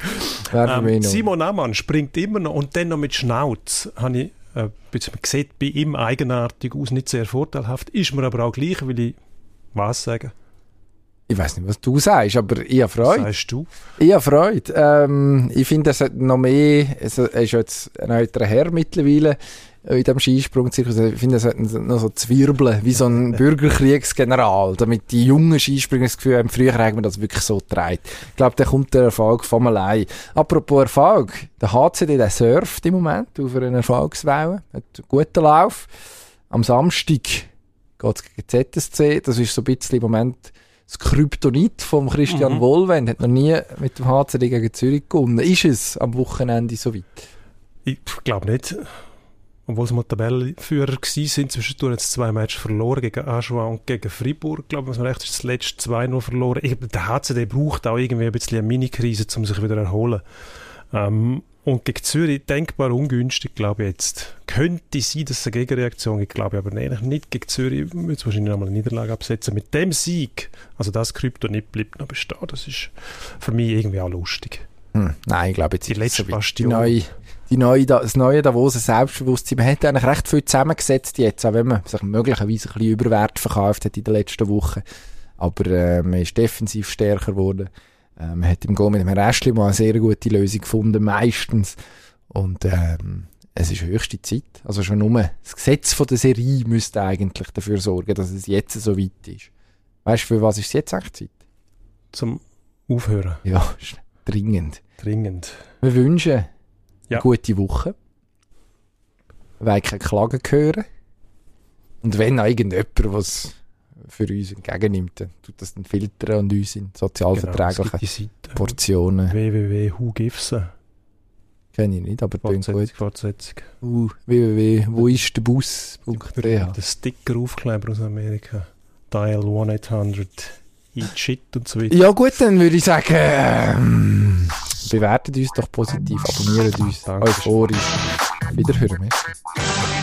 Speaker 2: Ähm. Simon Amann springt immer noch und dann noch mit Schnauz. Habe ich, äh, man sieht bei ihm eigenartig aus, nicht sehr vorteilhaft. Ist mir aber auch gleich, weil ich was sagen?
Speaker 1: Ich weiß nicht, was du sagst, aber ich habe Freude.
Speaker 2: Sagst du?
Speaker 1: Ich habe Freude. Ähm, ich finde, es hat noch mehr, es er ist jetzt ein älterer Herr mittlerweile in diesem Skisprungzirkus. Ich finde, es hat noch so zwirbeln, wie so ein Bürgerkriegsgeneral, damit die jungen Skispringer das Gefühl haben, früher haben wir das wirklich so getragen. Ich glaube, da kommt der Erfolg von allein. Apropos Erfolg, der HCD, der surft im Moment auf einer Erfolgswelle, hat einen guten Lauf. Am Samstag geht es gegen ZSC, das ist so ein bisschen im Moment das Kryptonit vom Christian
Speaker 2: Mhm.
Speaker 1: Wohlwend hat noch nie mit dem HCD gegen Zürich gewonnen. Ist es am Wochenende so weit?
Speaker 2: Ich glaube nicht. Obwohl sie mal Tabellenführer waren, sind zwischendurch jetzt zwei Matches verloren gegen Aschua und gegen Fribourg. Ich glaube, was man recht ist, das letzte 2-0 verloren. Ich, der HCD braucht auch irgendwie ein bisschen eine Mini-Krise, um sich wieder zu erholen. Ähm, und gegen Zürich denkbar ungünstig, glaube ich jetzt. Könnte sein, dass es eine Gegenreaktion gibt, glaube ich, aber eigentlich nicht. Gegen Zürich würde es wahrscheinlich nochmal eine Niederlage absetzen. Mit dem Sieg, also das Krypto nicht bleibt noch bestehen, das ist für mich irgendwie auch lustig.
Speaker 1: Hm, nein, ich glaube jetzt
Speaker 2: Die letzte
Speaker 1: weit. Die
Speaker 2: Bastion.
Speaker 1: neue, die neue, Da- das neue Davoser Selbstbewusstsein. Man hat eigentlich recht viel zusammengesetzt jetzt, auch wenn man sich möglicherweise ein bisschen überwert verkauft hat in den letzten Wochen. Aber äh, man ist defensiv stärker geworden. Äh, man hat im Goal mit dem Restli mal eine sehr gute Lösung gefunden, meistens. Und ähm, es ist höchste Zeit. Also schon nur das Gesetz von der Serie müsste eigentlich dafür sorgen, dass es jetzt so weit ist. Weißt du, für was ist es jetzt eigentlich Zeit?
Speaker 2: Zum Aufhören.
Speaker 1: Ja, dringend.
Speaker 2: Dringend.
Speaker 1: Wir wünschen
Speaker 2: Ja.
Speaker 1: eine gute Woche. Wollen keine Klagen hören. Und wenn auch irgendjemand was für uns entgegennimmt, dann tut das dann filtern und uns in
Speaker 2: Genau,
Speaker 1: sozialverträglichen
Speaker 2: die Seite
Speaker 1: Portionen.
Speaker 2: www.hugifsen.
Speaker 1: Kenne ich nicht, aber klingt gut.
Speaker 2: Fortsetzung.
Speaker 1: Uh, www.woistderbus.ch
Speaker 2: Der Sticker-Aufkleber aus Amerika. Dial 1-800 Eat Shit und so weiter.
Speaker 1: Ja gut, dann würde ich sagen, ähm, bewertet uns doch positiv, abonniert uns euphorisch. Wiederhören wir.